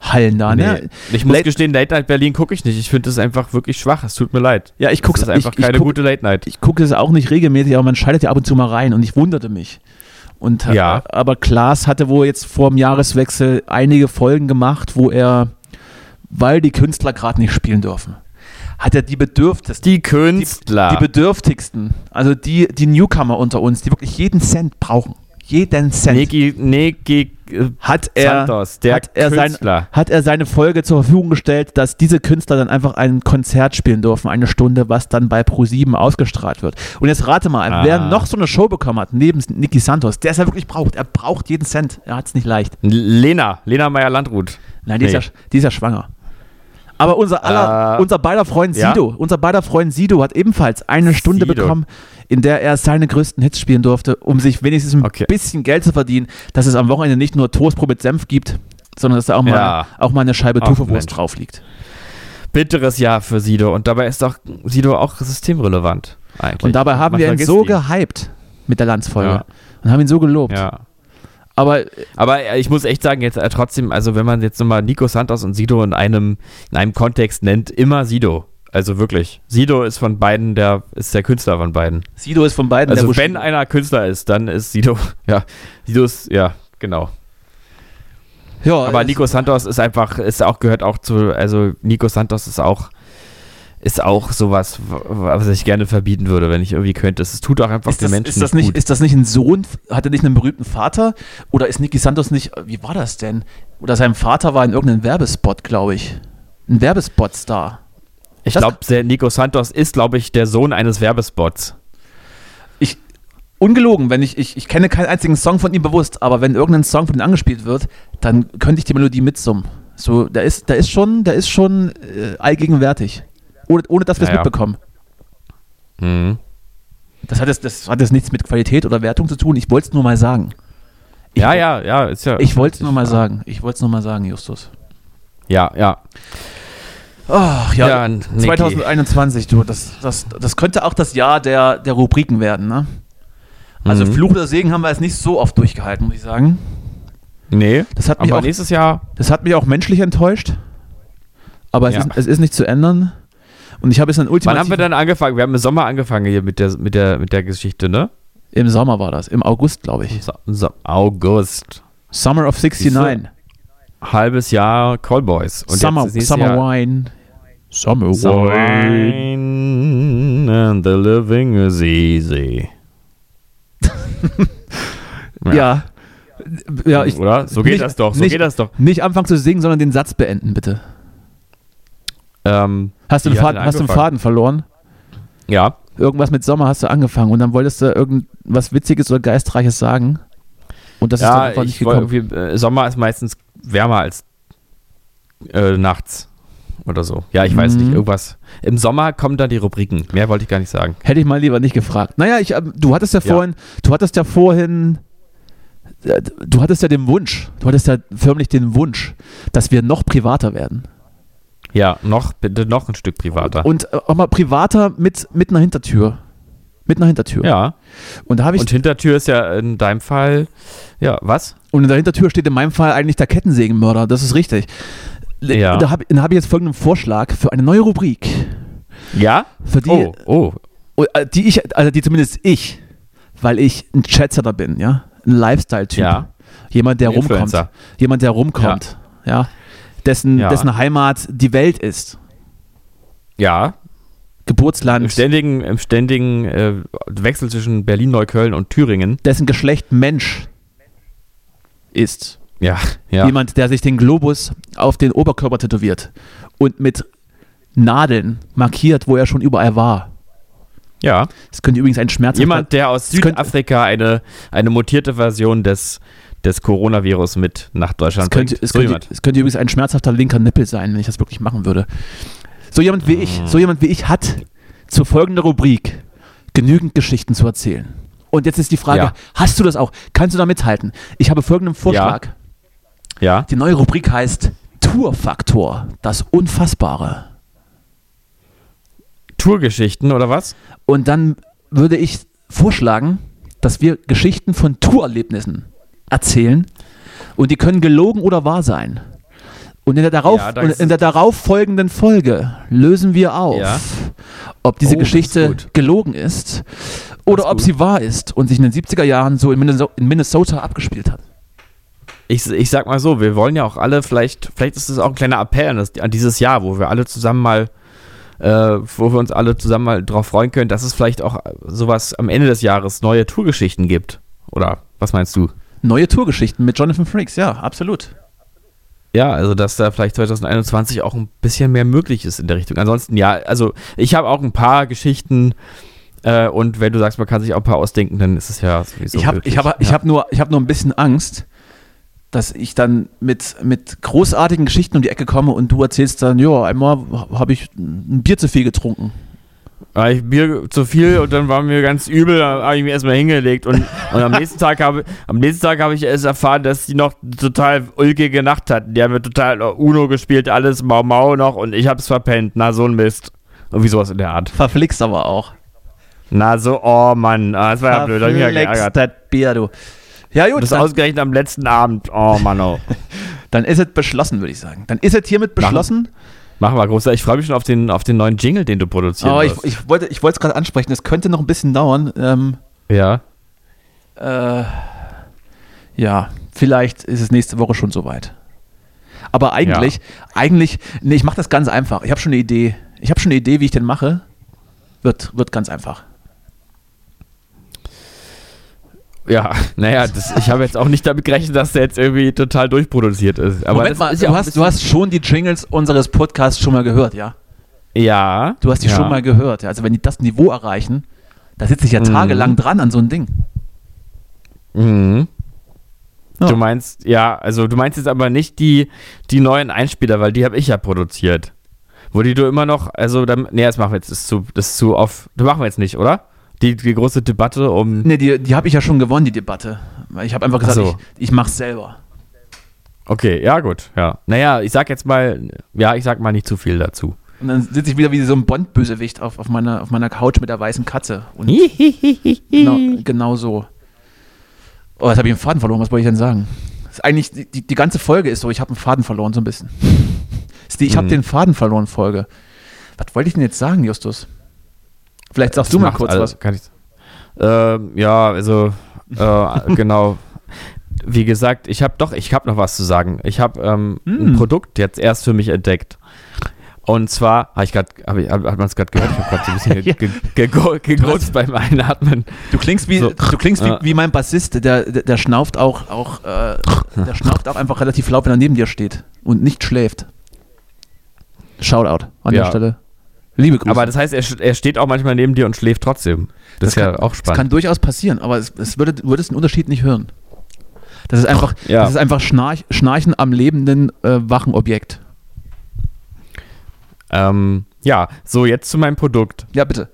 Hallen da, ne? Nee. Ich muss Late- gestehen, Late Night Berlin gucke ich nicht. Ich finde das einfach wirklich schwach. Es tut mir leid. Ja, ich Das ist einfach ich, ich keine guck, gute Late Night. Ich gucke es auch nicht regelmäßig, aber man schaltet ja ab und zu mal rein und ich wunderte mich. Und, äh, Ja. Aber Klaas hatte wohl jetzt vor dem Jahreswechsel einige Folgen gemacht, wo er, weil die Künstler gerade nicht spielen dürfen, hat er die Bedürftigsten, Die Künstler. die Bedürftigsten, also die, die Newcomer unter uns, die wirklich jeden Cent brauchen, jeden Cent, Niki, Niki äh, hat er, Santos, der hat, er sein, hat er seine Folge zur Verfügung gestellt, dass diese Künstler dann einfach ein Konzert spielen dürfen, eine Stunde, was dann bei Pro7 ausgestrahlt wird. Und jetzt rate mal, Ah. wer noch so eine Show bekommen hat, neben Niki Santos, der es ja wirklich braucht. Er braucht jeden Cent. Er hat es nicht leicht. Lena, Lena Meyer-Landrut. Nein, die, Nee. ist, ja, die ist ja schwanger. Aber unser aller, Äh, unser beider Freund ja? Sido, unser beider Freund Sido hat ebenfalls eine Stunde Sido. bekommen, in der er seine größten Hits spielen durfte, um sich wenigstens ein Okay. bisschen Geld zu verdienen, dass es am Wochenende nicht nur Toastbrot mit Senf gibt, sondern dass da auch mal, Ja. auch mal eine Scheibe Mensch. drauf liegt. Bitteres Jahr für Sido. Und dabei ist doch Sido auch systemrelevant. Eigentlich. Und dabei haben Man wir ihn so ihn. gehypt mit der Landsfolge Ja. und haben ihn so gelobt. Ja. Aber Aber äh, ich muss echt sagen, jetzt äh, trotzdem, also wenn man jetzt nochmal Nico Santos und Sido in einem, in einem Kontext nennt, immer Sido. Also wirklich. Sido ist von beiden der, ist der Künstler von beiden. Sido ist von beiden Also der wenn Bushido. einer Künstler ist, dann ist Sido, <laughs> ja, Sido ist, ja, genau. ja, Aber Nico Santos ist einfach, ist auch, gehört auch zu, also Nico Santos ist auch, ist auch sowas, was ich gerne verbieten würde, wenn ich irgendwie könnte. Es tut auch einfach ist den das, Menschen ist, das nicht gut. ist das nicht ein Sohn? Hat er nicht einen berühmten Vater? Oder ist Niki Santos nicht, wie war das denn? Oder sein Vater war in irgendeinem Werbespot, glaube ich. Ein Werbespot-Star. Ich glaube, Nico Santos ist, glaube ich, der Sohn eines Werbespots. Ich, ungelogen, wenn ich, ich, ich kenne keinen einzigen Song von ihm bewusst, aber wenn irgendein Song von ihm angespielt wird, dann könnte ich die Melodie mitsummen. So, der ist, der ist schon, der ist schon äh, allgegenwärtig. Ohne, ohne dass wir es Ja, ja. mitbekommen. Mhm. Das hat, jetzt, das hat jetzt nichts mit Qualität oder Wertung zu tun. Ich wollte es nur mal sagen. Ich, Ja, ja, ja, ist ja. Ich wollte es nur mal sagen. Ich wollte es nur mal sagen, Justus. Ja, ja. Ach ja, Ja, Niki. 2021, du, das, das, das könnte auch das Jahr der, der Rubriken werden, ne? Also Mhm. Fluch oder Segen haben wir jetzt nicht so oft durchgehalten, muss ich sagen. Nee, Das hat mich, aber auch, nächstes Jahr. das hat mich auch menschlich enttäuscht. Aber es, Ja. ist, es ist nicht zu ändern. Und ich habe jetzt einen Wann haben wir denn angefangen? Wir haben im Sommer angefangen hier mit der, mit der, mit der Geschichte, ne? Im Sommer war das, im August, glaube ich. So, so, August. Summer of 69. Halbes Jahr Callboys. Und Summer, Summer Jahr Wine. Summer Wine and the living is easy. <laughs> Ja. Ja, ich, Oder? So geht nicht- das doch. So nicht- geht das doch. nicht anfangen zu singen, sondern den Satz beenden, bitte. Ähm, Hast du den Faden, denn hast du angefangen? Faden verloren? ja. Irgendwas mit Sommer hast du angefangen und dann wolltest du irgendwas Witziges oder Geistreiches sagen. Und das ist dann Ja, einfach nicht gekommen. äh, Sommer ist meistens wärmer als äh, nachts oder so. Ja, ich weiß Mhm. nicht, irgendwas. Im Sommer kommen dann die Rubriken. Mehr wollte ich gar nicht sagen. Hätte ich mal lieber nicht gefragt. Naja, ich, ähm, du hattest ja Ja. vorhin, du hattest ja vorhin, äh, du hattest ja den Wunsch, du hattest ja förmlich den Wunsch, dass wir noch privater werden. Ja, noch, bitte noch ein Stück privater. Und äh, auch mal privater mit, mit einer Hintertür. Mit einer Hintertür. ja, Und da habe ich und Hintertür ist ja in deinem Fall, ja, was? Und in der Hintertür steht in meinem Fall eigentlich der Kettensägenmörder, das ist richtig. Le- Ja. Da habe hab ich jetzt folgenden Vorschlag für eine neue Rubrik, Ja? für die, Oh, oh. oh, äh, die ich, also die zumindest ich, weil ich ein Chatsetter bin, ja, ein Lifestyle-Typ. Ja. Jemand, der Ein rumkommt. Influencer. Jemand, der rumkommt. Ja. Dessen, Ja. dessen Heimat die Welt ist. Ja, im Geburtsland. ständigen, im ständigen äh, Wechsel zwischen Berlin, Neukölln und Thüringen. Dessen Geschlecht Mensch ist. Ja, ja. Jemand, der sich den Globus auf den Oberkörper tätowiert und mit Nadeln markiert, wo er schon überall war. ja. Es könnte übrigens ein schmerzhafter... Jemand, der aus Südafrika eine, eine mutierte Version des, des Coronavirus mit nach Es Deutschland könnte, bringt. es, könnte, es könnte übrigens ein schmerzhafter linker Nippel sein, wenn ich das wirklich machen würde. So jemand wie ich, so jemand wie ich hat zur folgenden Rubrik genügend Geschichten zu erzählen. Und jetzt ist die Frage, Ja. hast du das auch? Kannst du da mithalten? Ich habe folgenden Vorschlag. Ja. Die neue Rubrik heißt Tourfaktor, das Unfassbare. Tourgeschichten oder was? Und dann würde ich vorschlagen, dass wir Geschichten von Tourerlebnissen erzählen und die können gelogen oder wahr sein. Und in der darauf, Ja, ist- in der darauf folgenden Folge lösen wir auf, Ja. ob diese Oh, ist Geschichte gut. gelogen ist oder ist ob gut. sie wahr ist und sich in den 70er Jahren so in Minneso- in Minnesota abgespielt hat. Ich, ich sag mal so, wir wollen ja auch alle, vielleicht, vielleicht ist es auch ein kleiner Appell an, das, an dieses Jahr, wo wir alle zusammen mal, äh, wo wir uns alle zusammen mal drauf freuen können, dass es vielleicht auch sowas am Ende des Jahres neue Tourgeschichten gibt. Oder was meinst du? Neue Tourgeschichten mit Jonathan Frakes, ja, absolut. Ja, also dass da vielleicht 2021 auch ein bisschen mehr möglich ist in der Richtung. Ansonsten, ja, also ich habe auch ein paar Geschichten äh, und wenn du sagst, man kann sich auch ein paar ausdenken, dann ist es ja sowieso ich habe ich hab, ich ja. hab nur, ich hab nur ein bisschen Angst, dass ich dann mit, mit großartigen Geschichten um die Ecke komme und du erzählst dann, ja, einmal habe ich ein Bier zu viel getrunken. Ah, ich Bier zu viel und dann war mir ganz übel, da habe ich mich erstmal hingelegt und, und am nächsten Tag habe am nächsten Tag habe ich erst erfahren, dass die noch total ulkige Nacht hatten. Die haben mir total Uno gespielt, alles Mau Mau noch und ich hab's verpennt. Na, so ein Mist. Irgendwie sowas in der Art. Verflixt aber auch. Na, so, oh Mann, ah, das war ja blöd, hab ich mich ja geärgert. das Bier, du. Ja gut, Das dann, ausgerechnet am letzten Abend. Oh Mann, oh. <laughs> dann ist es beschlossen, würde ich sagen. Dann ist es hiermit beschlossen. Machen wir groß. Ich freue mich schon auf den, auf den neuen Jingle, den du produzieren Aber ich, ich wollte es gerade ansprechen, es könnte noch ein bisschen dauern. Ähm, ja. äh, ja, vielleicht ist es nächste Woche schon soweit. Aber eigentlich, eigentlich, nee, ich mache das ganz einfach. Ich habe schon eine Idee. Ich habe schon eine Idee, wie ich den mache. Wird, wird ganz einfach. Ja, naja, das, ich habe jetzt auch nicht damit gerechnet, dass der jetzt irgendwie total durchproduziert ist. Aber Moment mal, ist ja du hast, du hast schon die Jingles unseres Podcasts schon mal gehört, ja? Ja. Du hast die ja. schon mal gehört. Ja? Also wenn die das Niveau erreichen, da sitze ich ja Mhm. tagelang dran an so ein Ding. Mhm. Ja. Du meinst, ja, also du meinst jetzt aber nicht die, die neuen Einspieler, weil die habe ich ja produziert. Wo die du immer noch, also, dann, nee, das machen wir jetzt, das ist zu, das ist zu off. Das machen wir jetzt nicht, oder? Die, die große Debatte um. Nee, die, die habe ich ja schon gewonnen, die Debatte. Weil Ich habe einfach gesagt, so. ich, ich mach's selber. Okay, ja, gut, ja. Naja, ich sag jetzt mal, ja, ich sag mal nicht zu viel dazu. Und dann sitze ich wieder wie so ein Bond-Bösewicht auf, auf, meiner, auf meiner Couch mit der weißen Katze. Und <laughs> genau, genau so. Oh, jetzt habe ich einen Faden verloren. Was wollte ich denn sagen? Das ist eigentlich, die, die, ganze Folge ist so, ich habe einen Faden verloren, so ein bisschen. <laughs> Die, ich habe Mhm. den Faden verloren, Folge. Was wollte ich denn jetzt sagen, Justus? Vielleicht sagst du Das mal macht kurz alle- was. Kann ich, ähm, ja, also, <laughs> äh, genau. Wie gesagt, ich habe doch, ich habe noch was zu sagen. Ich habe ähm, Hm. ein Produkt jetzt erst für mich entdeckt. Und zwar, habe ich gerade, hab ich, hat man es gerade gehört? Ich habe gerade so ein bisschen Ja. <laughs> ge ge ge gegrunzt beim Einatmen. Du klingst wie, So. du klingst wie, wie mein Bassist, der, der, der schnauft auch, auch äh, der schnauft auch einfach relativ laut, wenn er neben dir steht und nicht schläft. Shoutout an der Ja. Stelle. Liebe Grüße. Aber das heißt, er, er steht auch manchmal neben dir und schläft trotzdem. Das, ist ja kann, auch Das spannend. kann durchaus passieren, aber es, es würde, du würdest den Unterschied nicht hören. Das ist einfach, Ja. das ist einfach Schnarch, Schnarchen am lebenden, äh, wachen Objekt. Ähm, ja, so jetzt zu meinem Produkt. Ja, bitte.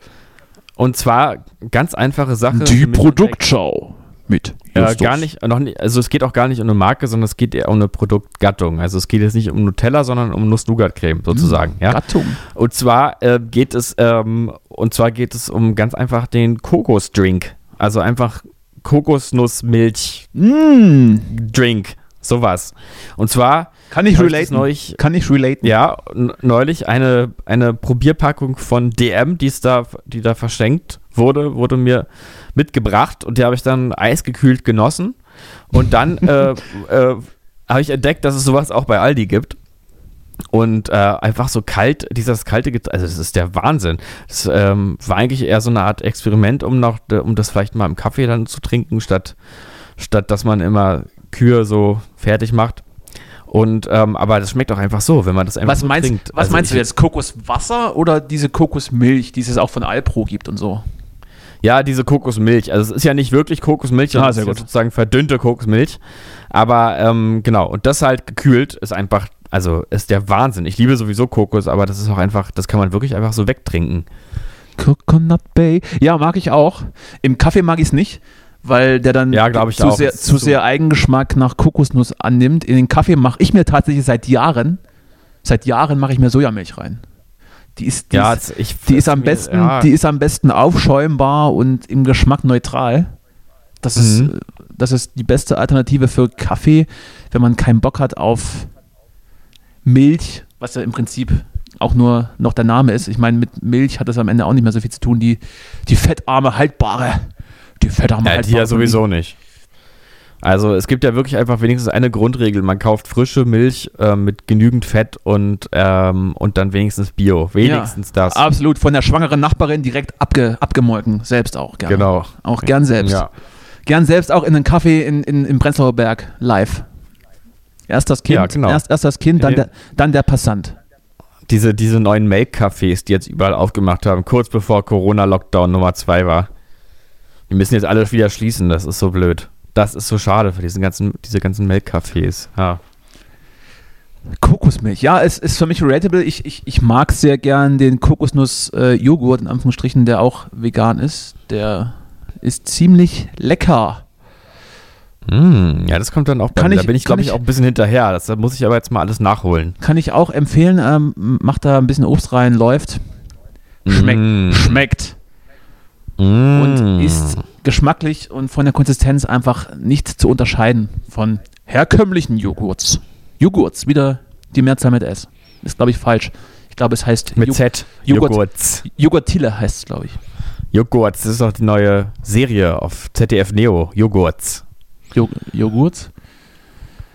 Und zwar ganz einfache Sache. entdeckt. Produktschau mit Ja, gar nicht, noch nicht, also es geht auch gar nicht um eine Marke, sondern es geht eher um eine Produktgattung. Also es geht jetzt nicht um Nutella, sondern um Nuss-Nougat-Creme sozusagen. Ja? Gattung. Und zwar äh, geht es, ähm, und zwar geht es um ganz einfach den Kokosdrink. Also einfach Kokosnussmilch-Drink. Mm, Sowas. Und zwar kann ich relaten. neulich, Kann ich relaten. ja, neulich eine, eine Probierpackung von DM, die da, die da verschenkt wurde, wurde mir mitgebracht und die habe ich dann eisgekühlt genossen. Und dann <laughs> äh, äh, habe ich entdeckt, dass es sowas auch bei Aldi gibt. Und äh, einfach so kalt, dieses kalte Getränk, also das ist der Wahnsinn. Das ähm, war eigentlich eher so eine Art Experiment, um noch, um das vielleicht mal im Kaffee dann zu trinken, statt, statt dass man immer Kühe so fertig macht. Und ähm, aber das schmeckt auch einfach so, wenn man das einfach Was so meinst, trinkt. was Also meinst du jetzt? Kokoswasser oder diese Kokosmilch, die es auch von Alpro gibt und so? Ja, diese Kokosmilch. Also es ist ja nicht wirklich Kokosmilch, sondern Ah, es sehr ist ja sozusagen verdünnte Kokosmilch. Aber ähm, genau, und das halt gekühlt ist einfach, also ist der Wahnsinn. Ich liebe sowieso Kokos, aber das ist auch einfach, das kann man wirklich einfach so wegtrinken. Coconut Bay. Ja, mag ich auch. Im Kaffee mag ich es nicht, weil der dann Ja, zu, auch. sehr, zu so- sehr Eigengeschmack nach Kokosnuss annimmt. In den Kaffee mache ich mir tatsächlich seit Jahren, seit Jahren mache ich mir Sojamilch rein. Die ist, die Ja, ist, ich, die ist am mir- besten, ja. die ist am besten aufschäumbar und im Geschmack neutral. Das ist, Mhm. äh, das ist die beste Alternative für Kaffee, wenn man keinen Bock hat auf Milch, was ja im Prinzip auch nur noch der Name ist. Ich meine, mit Milch hat das am Ende auch nicht mehr so viel zu tun. Die, die fettarme, haltbare. Die fettarme, Ja, haltbare. die ja sowieso nicht. Also es gibt ja wirklich einfach wenigstens eine Grundregel. Man kauft frische Milch äh, mit genügend Fett und, ähm, und dann wenigstens Bio. Wenigstens das. Absolut. Von der schwangeren Nachbarin direkt abge, abgemolken. Selbst auch gerne. Genau. Auch gern selbst. Ja. Gern selbst auch in einen Kaffee in, in, im Prenzlauer Berg live. Erst das Kind, Ja, genau. erst, erst das Kind, dann Ja. der, dann der Passant. Diese, diese neuen Make-Cafés, die jetzt überall aufgemacht haben, kurz bevor Corona-Lockdown Nummer 2 war. Die müssen jetzt alle wieder schließen, das ist so blöd. Das ist so schade für diesen ganzen, diese ganzen Make-Cafés. Ja. Kokosmilch, ja, es ist für mich relatable. Ich, ich, ich mag sehr gern den Kokosnuss-Joghurt, in Anführungsstrichen, der auch vegan ist. Der ist ziemlich lecker. Mm, ja, das kommt dann auch bei Kann mir. Da bin ich, glaube ich, ich- auch ein bisschen hinterher. Das da muss ich aber jetzt mal alles nachholen. Kann ich auch empfehlen. Ähm, macht da ein bisschen Obst rein, läuft. Schmeckt. Mm. Schmeckt. Mm. Und ist geschmacklich und von der Konsistenz einfach nicht zu unterscheiden von herkömmlichen Joghurts. Joghurts, wieder die Mehrzahl mit S. Ist, glaube ich, falsch. Ich glaube, es heißt Mit Jo- Z. Joghurt. Joghurts. Joghurtille heißt es, glaube ich. Joghurts. Das ist auch die neue Serie auf ZDF Neo. Joghurts. Jo Joghurt.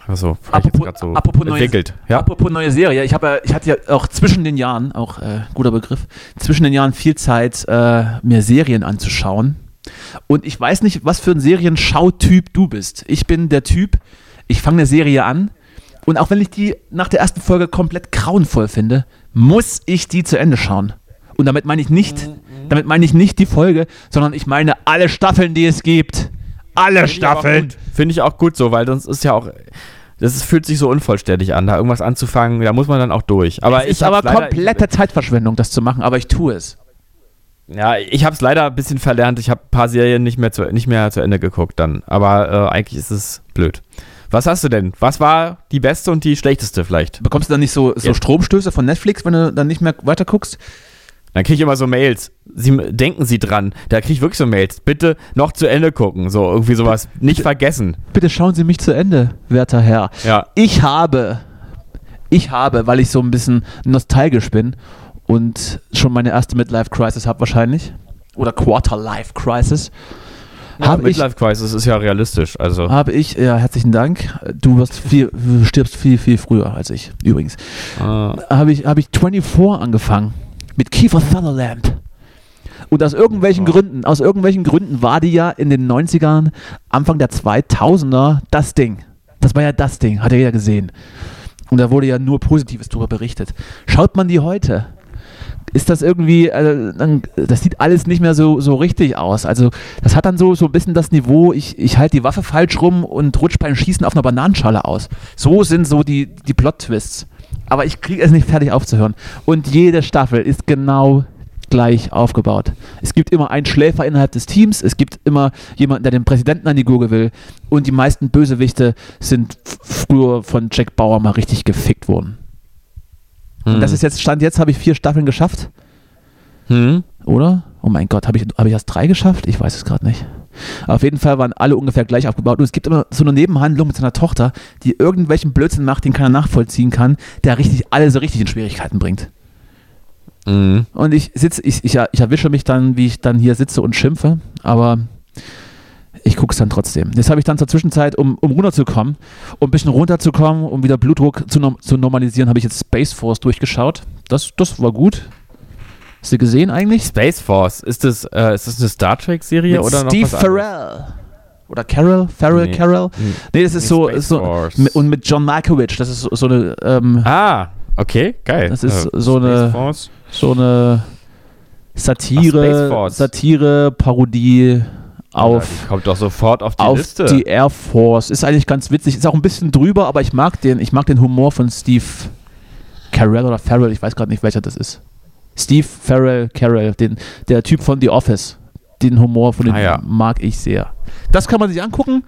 Also, hab ich jetzt grad so apropos neue- entwickelt. Ja? Apropos neue Serie, ich, habe, ja- ich hatte ja auch zwischen den Jahren, auch äh, guter Begriff, zwischen den Jahren viel Zeit, äh, mir Serien anzuschauen. Und ich weiß nicht, was für ein Serienschautyp du bist. Ich bin der Typ, ich fange eine Serie an und auch wenn ich die nach der ersten Folge komplett grauenvoll finde, muss ich die zu Ende schauen. Und damit meine ich nicht, damit meine ich nicht die Folge, sondern ich meine alle Staffeln, die es gibt. Alle Staffeln. Finde ich auch gut so, weil sonst ist ja auch. Das ist, fühlt sich so unvollständig an, da irgendwas anzufangen. Da muss man dann auch durch. Aber es ist aber komplette Zeitverschwendung, das zu machen, aber ich tue es. Ja, ich habe es leider ein bisschen verlernt. Ich habe ein paar Serien nicht mehr zu, nicht mehr zu Ende geguckt dann. Aber äh, eigentlich ist es blöd. Was hast du denn? Was war die beste und die schlechteste vielleicht? Bekommst du dann nicht so, so Ja. Stromstöße von Netflix, wenn du dann nicht mehr weiter guckst? Dann kriege ich immer so Mails. Sie denken Sie dran. Da kriege ich wirklich so Mails. Bitte noch zu Ende gucken. So irgendwie sowas. Nicht vergessen. Bitte schauen Sie mich zu Ende, werter Herr. Ja. Ich habe, ich habe, weil ich so ein bisschen nostalgisch bin und schon meine erste Midlife-Crisis habe wahrscheinlich, oder Quarter-Life-Crisis, habe ich, Midlife Crisis ist ja realistisch. Also habe ich, ja, herzlichen Dank, du, wirst viel, stirbst viel, viel früher als ich, übrigens. ah, habe ich, habe ich 24 angefangen. Mit Kiefer Sutherland. Und aus irgendwelchen Oh. Gründen, aus irgendwelchen Gründen war die ja in den 90ern, Anfang der 2000er, das Ding. Das war ja das Ding, hat ja jeder gesehen. Und da wurde ja nur Positives darüber berichtet. Schaut man die heute? Ist das irgendwie, äh, dann, das sieht alles nicht mehr so, so richtig aus. Also, das hat dann so, so ein bisschen das Niveau, ich, ich halte die Waffe falsch rum und rutsch beim Schießen auf einer Bananenschale aus. So sind so die, die Plot-Twists. Aber ich kriege es nicht fertig aufzuhören. Und jede Staffel ist genau gleich aufgebaut. Es gibt immer einen Schläfer innerhalb des Teams, es gibt immer jemanden, der den Präsidenten an die Gurgel will und die meisten Bösewichte sind früher von Jack Bauer mal richtig gefickt worden. Und das ist jetzt, Stand jetzt habe ich vier Staffeln geschafft, hm? oder? Oh mein Gott, habe ich, hab ich erst drei geschafft? Ich weiß es gerade nicht. Auf jeden Fall waren alle ungefähr gleich aufgebaut. Und es gibt immer so eine Nebenhandlung mit seiner Tochter, die irgendwelchen Blödsinn macht, den keiner nachvollziehen kann, der richtig alle so richtig in Schwierigkeiten bringt. Mhm. Und ich sitze, ich, ich, ich erwische mich dann, wie ich dann hier sitze und schimpfe, aber ich gucke es dann trotzdem. Das habe ich dann zur Zwischenzeit, um, um runterzukommen, um ein bisschen runterzukommen, um wieder Blutdruck zu, norm zu normalisieren, habe ich jetzt Space Force durchgeschaut. Das, das war gut. Hast du gesehen eigentlich? Space Force, ist das, äh, ist das eine Star Trek-Serie oder noch Steve was anderes? Farrell. Oder Carol? Farrell, Nee. Carol? Hm. Nee, das ist so, Space ist so und mit John Malkovich, das ist so, so eine ähm, Ah, okay, geil. Das ist Äh, so Space eine- Force. so eine Ach, Satire, Force. Satire, Parodie auf, Ja, die kommt doch sofort auf die auf Liste. die Air Force. Ist eigentlich ganz witzig, ist auch ein bisschen drüber, aber ich mag den, ich mag den Humor von Steve Carell oder Farrell, ich weiß gerade nicht, welcher das ist. Steve Farrell Carell, den, der Typ von The Office. Den Humor von dem Ah, ja. mag ich sehr. Das kann man sich angucken.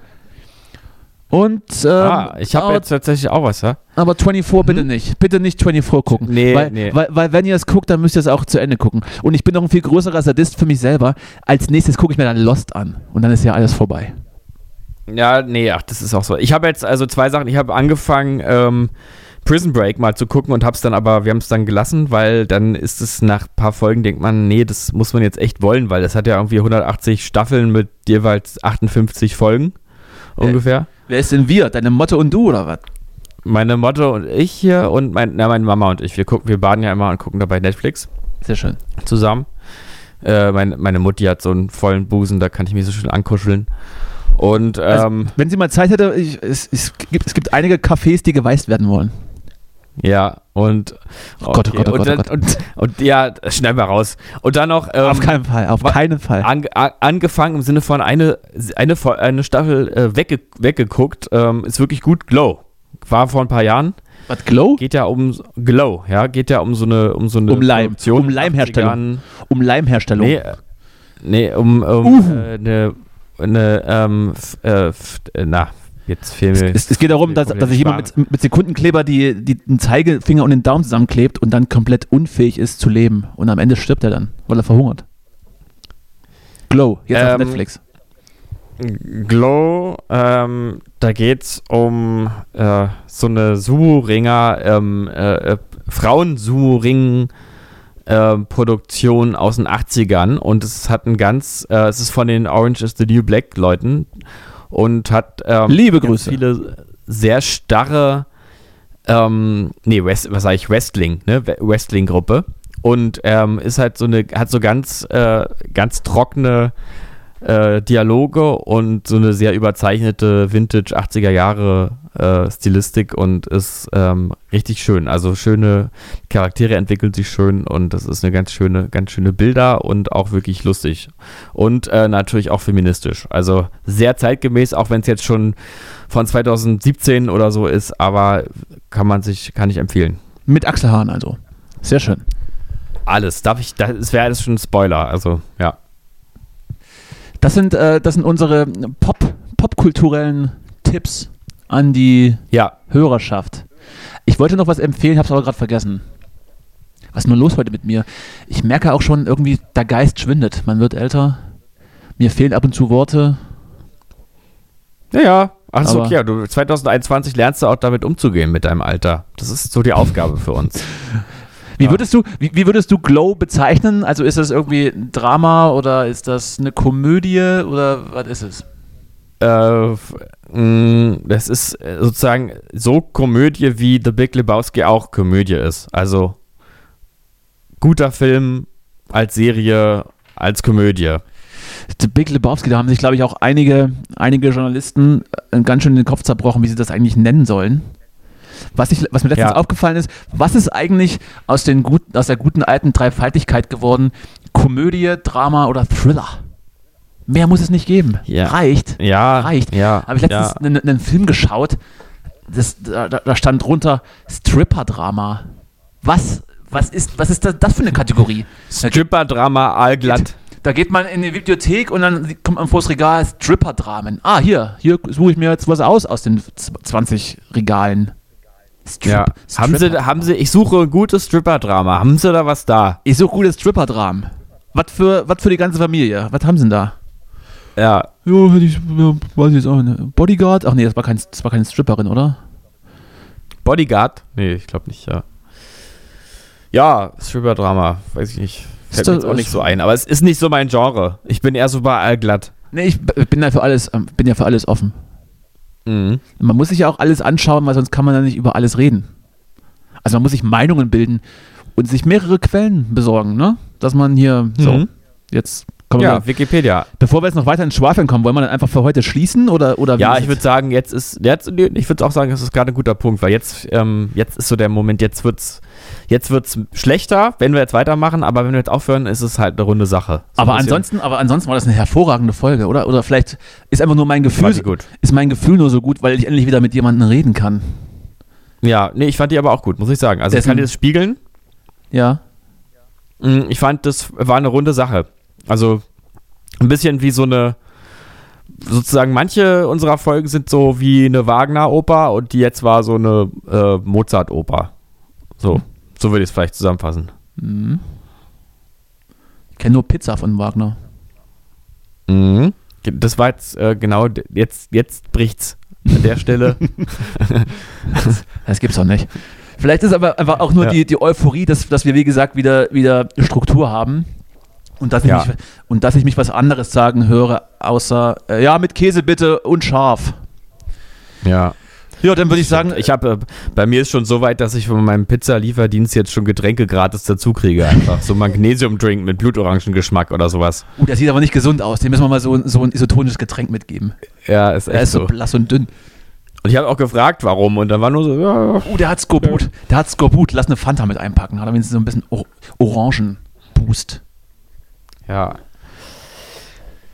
Und ähm, ah, ich habe jetzt tatsächlich auch was, ja? aber 24 bitte nicht. Bitte nicht 24 gucken. Nee, weil, nee. Weil, weil wenn ihr es guckt, dann müsst ihr es auch zu Ende gucken. Und ich bin noch ein viel größerer Sadist für mich selber. Als nächstes gucke ich mir dann Lost an. Und dann ist ja alles vorbei. Ja, nee, ach, das ist auch so. Ich habe jetzt also zwei Sachen. Ich habe angefangen, ähm, Prison Break mal zu gucken und hab's dann aber, wir haben es dann gelassen, weil dann ist es nach ein paar Folgen, denkt man, nee, das muss man jetzt echt wollen, weil das hat ja irgendwie 180 Staffeln mit jeweils 58 Folgen ungefähr. Wer ist denn wir? Deine Motte und du oder was? Meine Mutter und ich hier und mein, na, meine Mama und ich, wir gucken, wir baden ja immer und gucken dabei Netflix Sehr schön. zusammen. Äh, meine, meine Mutti hat so einen vollen Busen, da kann ich mich so schön ankuscheln. Und Also, ähm, Wenn sie mal Zeit hätte, ich, es, es, gibt, es gibt einige Cafés, die geweißt werden wollen. Ja, und. Oh Gott, oh Gott, oh und, Gott, oh Gott. Und, und ja, schnell mal raus. Und dann noch. Ähm, auf keinen Fall, auf keinen Fall. An, a- angefangen im Sinne von eine, eine, eine Staffel äh, wegge, weggeguckt. Ähm, ist wirklich gut. Glow. War vor ein paar Jahren. Was, Glow? Geht ja um Glow, ja. Geht ja um so eine. Um, so eine Um Leim. Produktion Um Leimherstellung. 80ern. Um Leimherstellung. Nee, äh, nee, um, um Uhu. äh, eine. Eine, ähm, f, äh, f, äh, na, jetzt fehlen mir. Es, es geht darum, dass, dass sich jemand mit, mit Sekundenkleber die, die, den Zeigefinger und den Daumen zusammenklebt und dann komplett unfähig ist zu leben. Und am Ende stirbt er dann, weil er verhungert. Glow, jetzt auf Ähm, Netflix. Glow, ähm, da geht's um äh, so eine Sumo-Ringer, ähm, äh, äh, Frauen-Sumo-Ring äh, Produktion aus den 80ern und es hat ein ganz, äh, es ist von den Orange is the New Black Leuten und hat ähm, Liebe Grüße. viele sehr starre, ähm, nee, West, was sage ich, Wrestling, ne, Wrestling-Gruppe und ähm, ist halt so eine, hat so ganz, äh, ganz trockene äh, Dialoge und so eine sehr überzeichnete Vintage 80er Jahre äh, Stilistik und ist ähm, richtig schön. Also schöne Charaktere entwickeln sich schön und das ist eine ganz schöne, ganz schöne Bilder und auch wirklich lustig. Und äh, natürlich auch feministisch. Also sehr zeitgemäß, auch wenn es jetzt schon von 2017 oder so ist, aber kann man sich, kann ich empfehlen. Mit Achselhahn also. Sehr schön. Alles. Darf ich, das wäre alles schon ein Spoiler, also ja. Das sind, äh, das sind unsere Pop, popkulturellen Tipps an die Ja, Hörerschaft. Ich wollte noch was empfehlen, habe es aber gerade vergessen. Was ist nur los heute mit mir? Ich merke auch schon irgendwie, der Geist schwindet. Man wird älter. Mir fehlen ab und zu Worte. Ja, ja. Ach, Aber- okay. Du, 2021 lernst du auch damit umzugehen mit deinem Alter. Das ist so die Aufgabe für uns. <laughs> Wie würdest du, wie, wie würdest du Glow bezeichnen? Also ist das irgendwie ein Drama oder ist das eine Komödie oder was ist es? äh, mh, das ist äh, sozusagen so Komödie, wie The Big Lebowski auch Komödie ist. Also guter Film als Serie, als Komödie. The Big Lebowski, da haben sich, glaube ich, auch einige, einige Journalisten äh, ganz schön den Kopf zerbrochen, wie sie das eigentlich nennen sollen. Was, ich, was mir letztens Ja. aufgefallen ist, was ist eigentlich aus, den gut, aus der guten alten Dreifaltigkeit geworden? Komödie, Drama oder Thriller? Mehr muss es nicht geben. Ja. Reicht. Ja, Reicht. ja. Habe ich letztens einen, einen Film geschaut, das, da, da stand drunter Stripper-Drama. Was, was, ist, was ist das, das für eine Kategorie? Stripper-Drama allglatt. da geht man in die Bibliothek und dann kommt man vor das Regal Stripper-Dramen. Ah, hier, hier suche ich mir jetzt was aus aus den z- 20 Regalen. Strip, Ja. Haben sie, Stripper. haben sie, ich suche ein gutes Stripper-Drama. Haben sie da was da? Ich suche gutes Stripper-Dramen. Was für, was für die ganze Familie? Was haben sie denn da? Ja. Ja, ich, weiß ich jetzt auch nicht. Bodyguard? Ach nee, das war, kein, das war keine Stripperin, oder? Bodyguard? Nee, ich glaube nicht, ja. Ja, Stripper-Drama, weiß ich nicht. Fällt mir jetzt auch nicht so ein. Aber es ist nicht so mein Genre. Ich bin eher so bei allglatt. Nee, ich bin ja für alles, ähm, bin ja für alles offen. Mhm. Man muss sich ja auch alles anschauen, weil sonst kann man ja nicht über alles reden. Also man muss sich Meinungen bilden und sich mehrere Quellen besorgen, ne? Dass man hier so Mhm. jetzt Ja, Wikipedia. Bevor wir jetzt noch weiter ins Schwafeln kommen, wollen wir dann einfach für heute schließen oder oder Ja, ich würde sagen, jetzt ist jetzt ich würde auch sagen, das ist gerade ein guter Punkt, weil jetzt ähm, jetzt ist so der Moment, jetzt wird's jetzt wird's schlechter, wenn wir jetzt weitermachen, aber wenn wir jetzt aufhören, ist es halt eine runde Sache. So aber ansonsten, aber ansonsten war das eine hervorragende Folge, oder? Oder vielleicht ist einfach nur mein Gefühl, ist mein Gefühl nur so gut, weil ich endlich wieder mit jemandem reden kann. Ja, nee, ich fand die aber auch gut, muss ich sagen. Also ich Dessen- kann dir das spiegeln. Ja. Mm, Ich fand, das war eine runde Sache. Also ein bisschen wie so eine, sozusagen manche unserer Folgen sind so wie eine Wagner-Oper und die jetzt war so eine äh, Mozart-Oper. So, so würde ich es vielleicht zusammenfassen. Mhm. Ich kenne nur Pizza von Wagner. Mhm. Das war jetzt äh, genau, jetzt, jetzt bricht's an der Stelle. <laughs> Das gibt's doch nicht. Vielleicht ist aber einfach auch nur Ja. die, die Euphorie, dass, dass wir, wie gesagt, wieder, wieder Struktur haben. Und dass, ich Ja. mich, und dass ich mich was anderes sagen höre, außer, äh, ja, mit Käse bitte und scharf. ja. Ja, dann würde ich sagen, Ich habe, äh, bei mir ist schon so weit, dass ich von meinem Pizza-Lieferdienst jetzt schon Getränke gratis dazu kriege einfach. So Magnesium-Drink mit Blutorangengeschmack oder sowas. uh, der sieht aber nicht gesund aus. Dem müssen wir mal so, ein- so ein isotonisches Getränk mitgeben. Ja, ist Er echt ist so so. blass und dünn. Und ich habe auch gefragt, warum. Und dann war nur so, ja, Uh, der hat Skorbut. Der hat Skorbut. Lass eine Fanta mit einpacken. Hat er wenigstens so ein bisschen Or Orangen-Boost. Ja.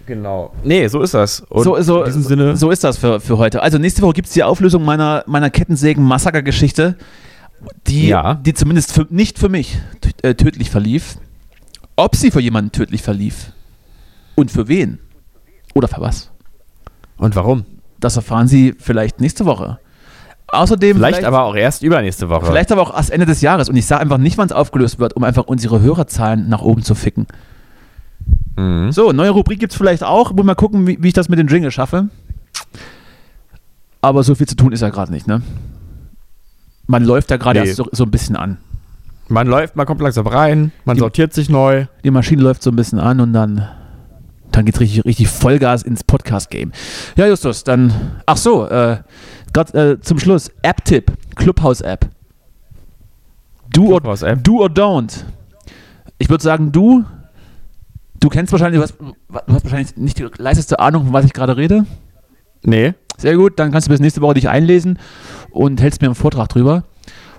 Genau. Nee, so ist das. Und so, so, in diesem Sinne. so ist das für, für heute. Also nächste Woche gibt es die Auflösung meiner, meiner Kettensägen-Massaker-Geschichte, die, Ja. die zumindest für, nicht für mich äh, tödlich verlief. Ob sie für jemanden tödlich verlief und für wen oder für was, Und warum? das erfahren Sie vielleicht nächste Woche. Außerdem Vielleicht, aber auch erst übernächste Woche. vielleicht aber auch erst Ende des Jahres. Und ich sage einfach nicht, wann es aufgelöst wird, um einfach unsere Hörerzahlen nach oben zu ficken. Mhm. So, neue Rubrik gibt es vielleicht auch. Muss mal gucken, wie, wie ich das mit den Jingle schaffe. Aber so viel zu tun ist ja gerade nicht, ne? Man läuft da gerade Nee. erst so, so ein bisschen an. Man läuft, man kommt langsam rein, man Die- sortiert sich neu. Die Maschine läuft so ein bisschen an und dann, dann geht richtig, richtig Vollgas ins Podcast-Game. Ja, Justus, dann, ach so, äh, grad, äh, zum Schluss, App-Tipp, Clubhouse-App. Do, or, Clubhouse-App. do or don't. Ich würde sagen, du, du kennst wahrscheinlich, du hast, du hast wahrscheinlich nicht die leiseste Ahnung, von was ich gerade rede. Nee. Sehr gut, dann kannst du bis nächste Woche dich einlesen und hältst mir einen Vortrag drüber.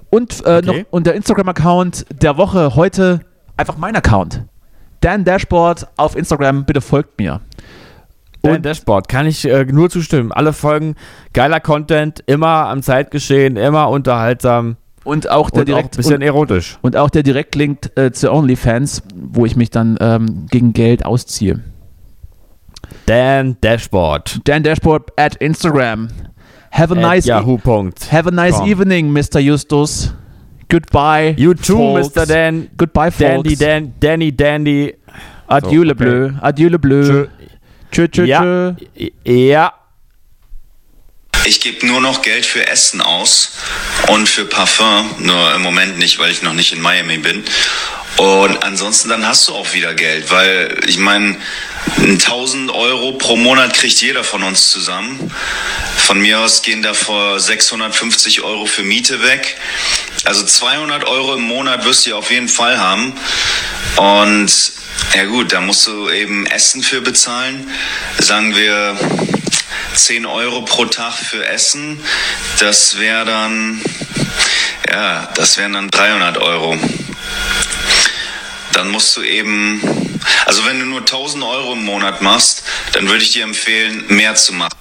Und, äh, Okay. noch, und der Instagram-Account der Woche heute einfach mein Account. Dan Dashboard auf Instagram, bitte folgt mir. Und Und- Dashboard kann ich äh, nur zustimmen. Alle Folgen, geiler Content, immer am Zeitgeschehen, immer unterhaltsam Und auch der und auch ein bisschen und, erotisch. und auch der Direktlink äh, zu OnlyFans, wo ich mich dann ähm, gegen Geld ausziehe. Dan Dashboard. Dan Dashboard at Instagram. Have a At nice e- Yahoo. Punkt. have a nice com. evening, Mr. Justus. Goodbye. You too, folks. Mr. Dan. Goodbye, folks. Dandy, Dan, Danny, Dandy. Adieu, So, le okay. bleu. Adieu, le bleu. Tschö. Tschö, tschö, Ja. tschö. Ja. Ich gebe nur noch Geld für Essen aus und für Parfum, nur im Moment nicht, weil ich noch nicht in Miami bin. Und ansonsten dann hast du auch wieder Geld, weil ich meine, 1000 Euro pro Monat kriegt jeder von uns zusammen. Von mir aus gehen davor 650 Euro für Miete weg. Also 200 Euro im Monat wirst du auf jeden Fall haben. Und ja gut, da musst du eben Essen für bezahlen. Sagen wir 10 Euro pro Tag für Essen. Das wäre dann, ja, das wären dann 300 Euro. Dann musst du eben, also wenn du nur 1000 Euro im Monat machst, dann würde ich dir empfehlen, mehr zu machen.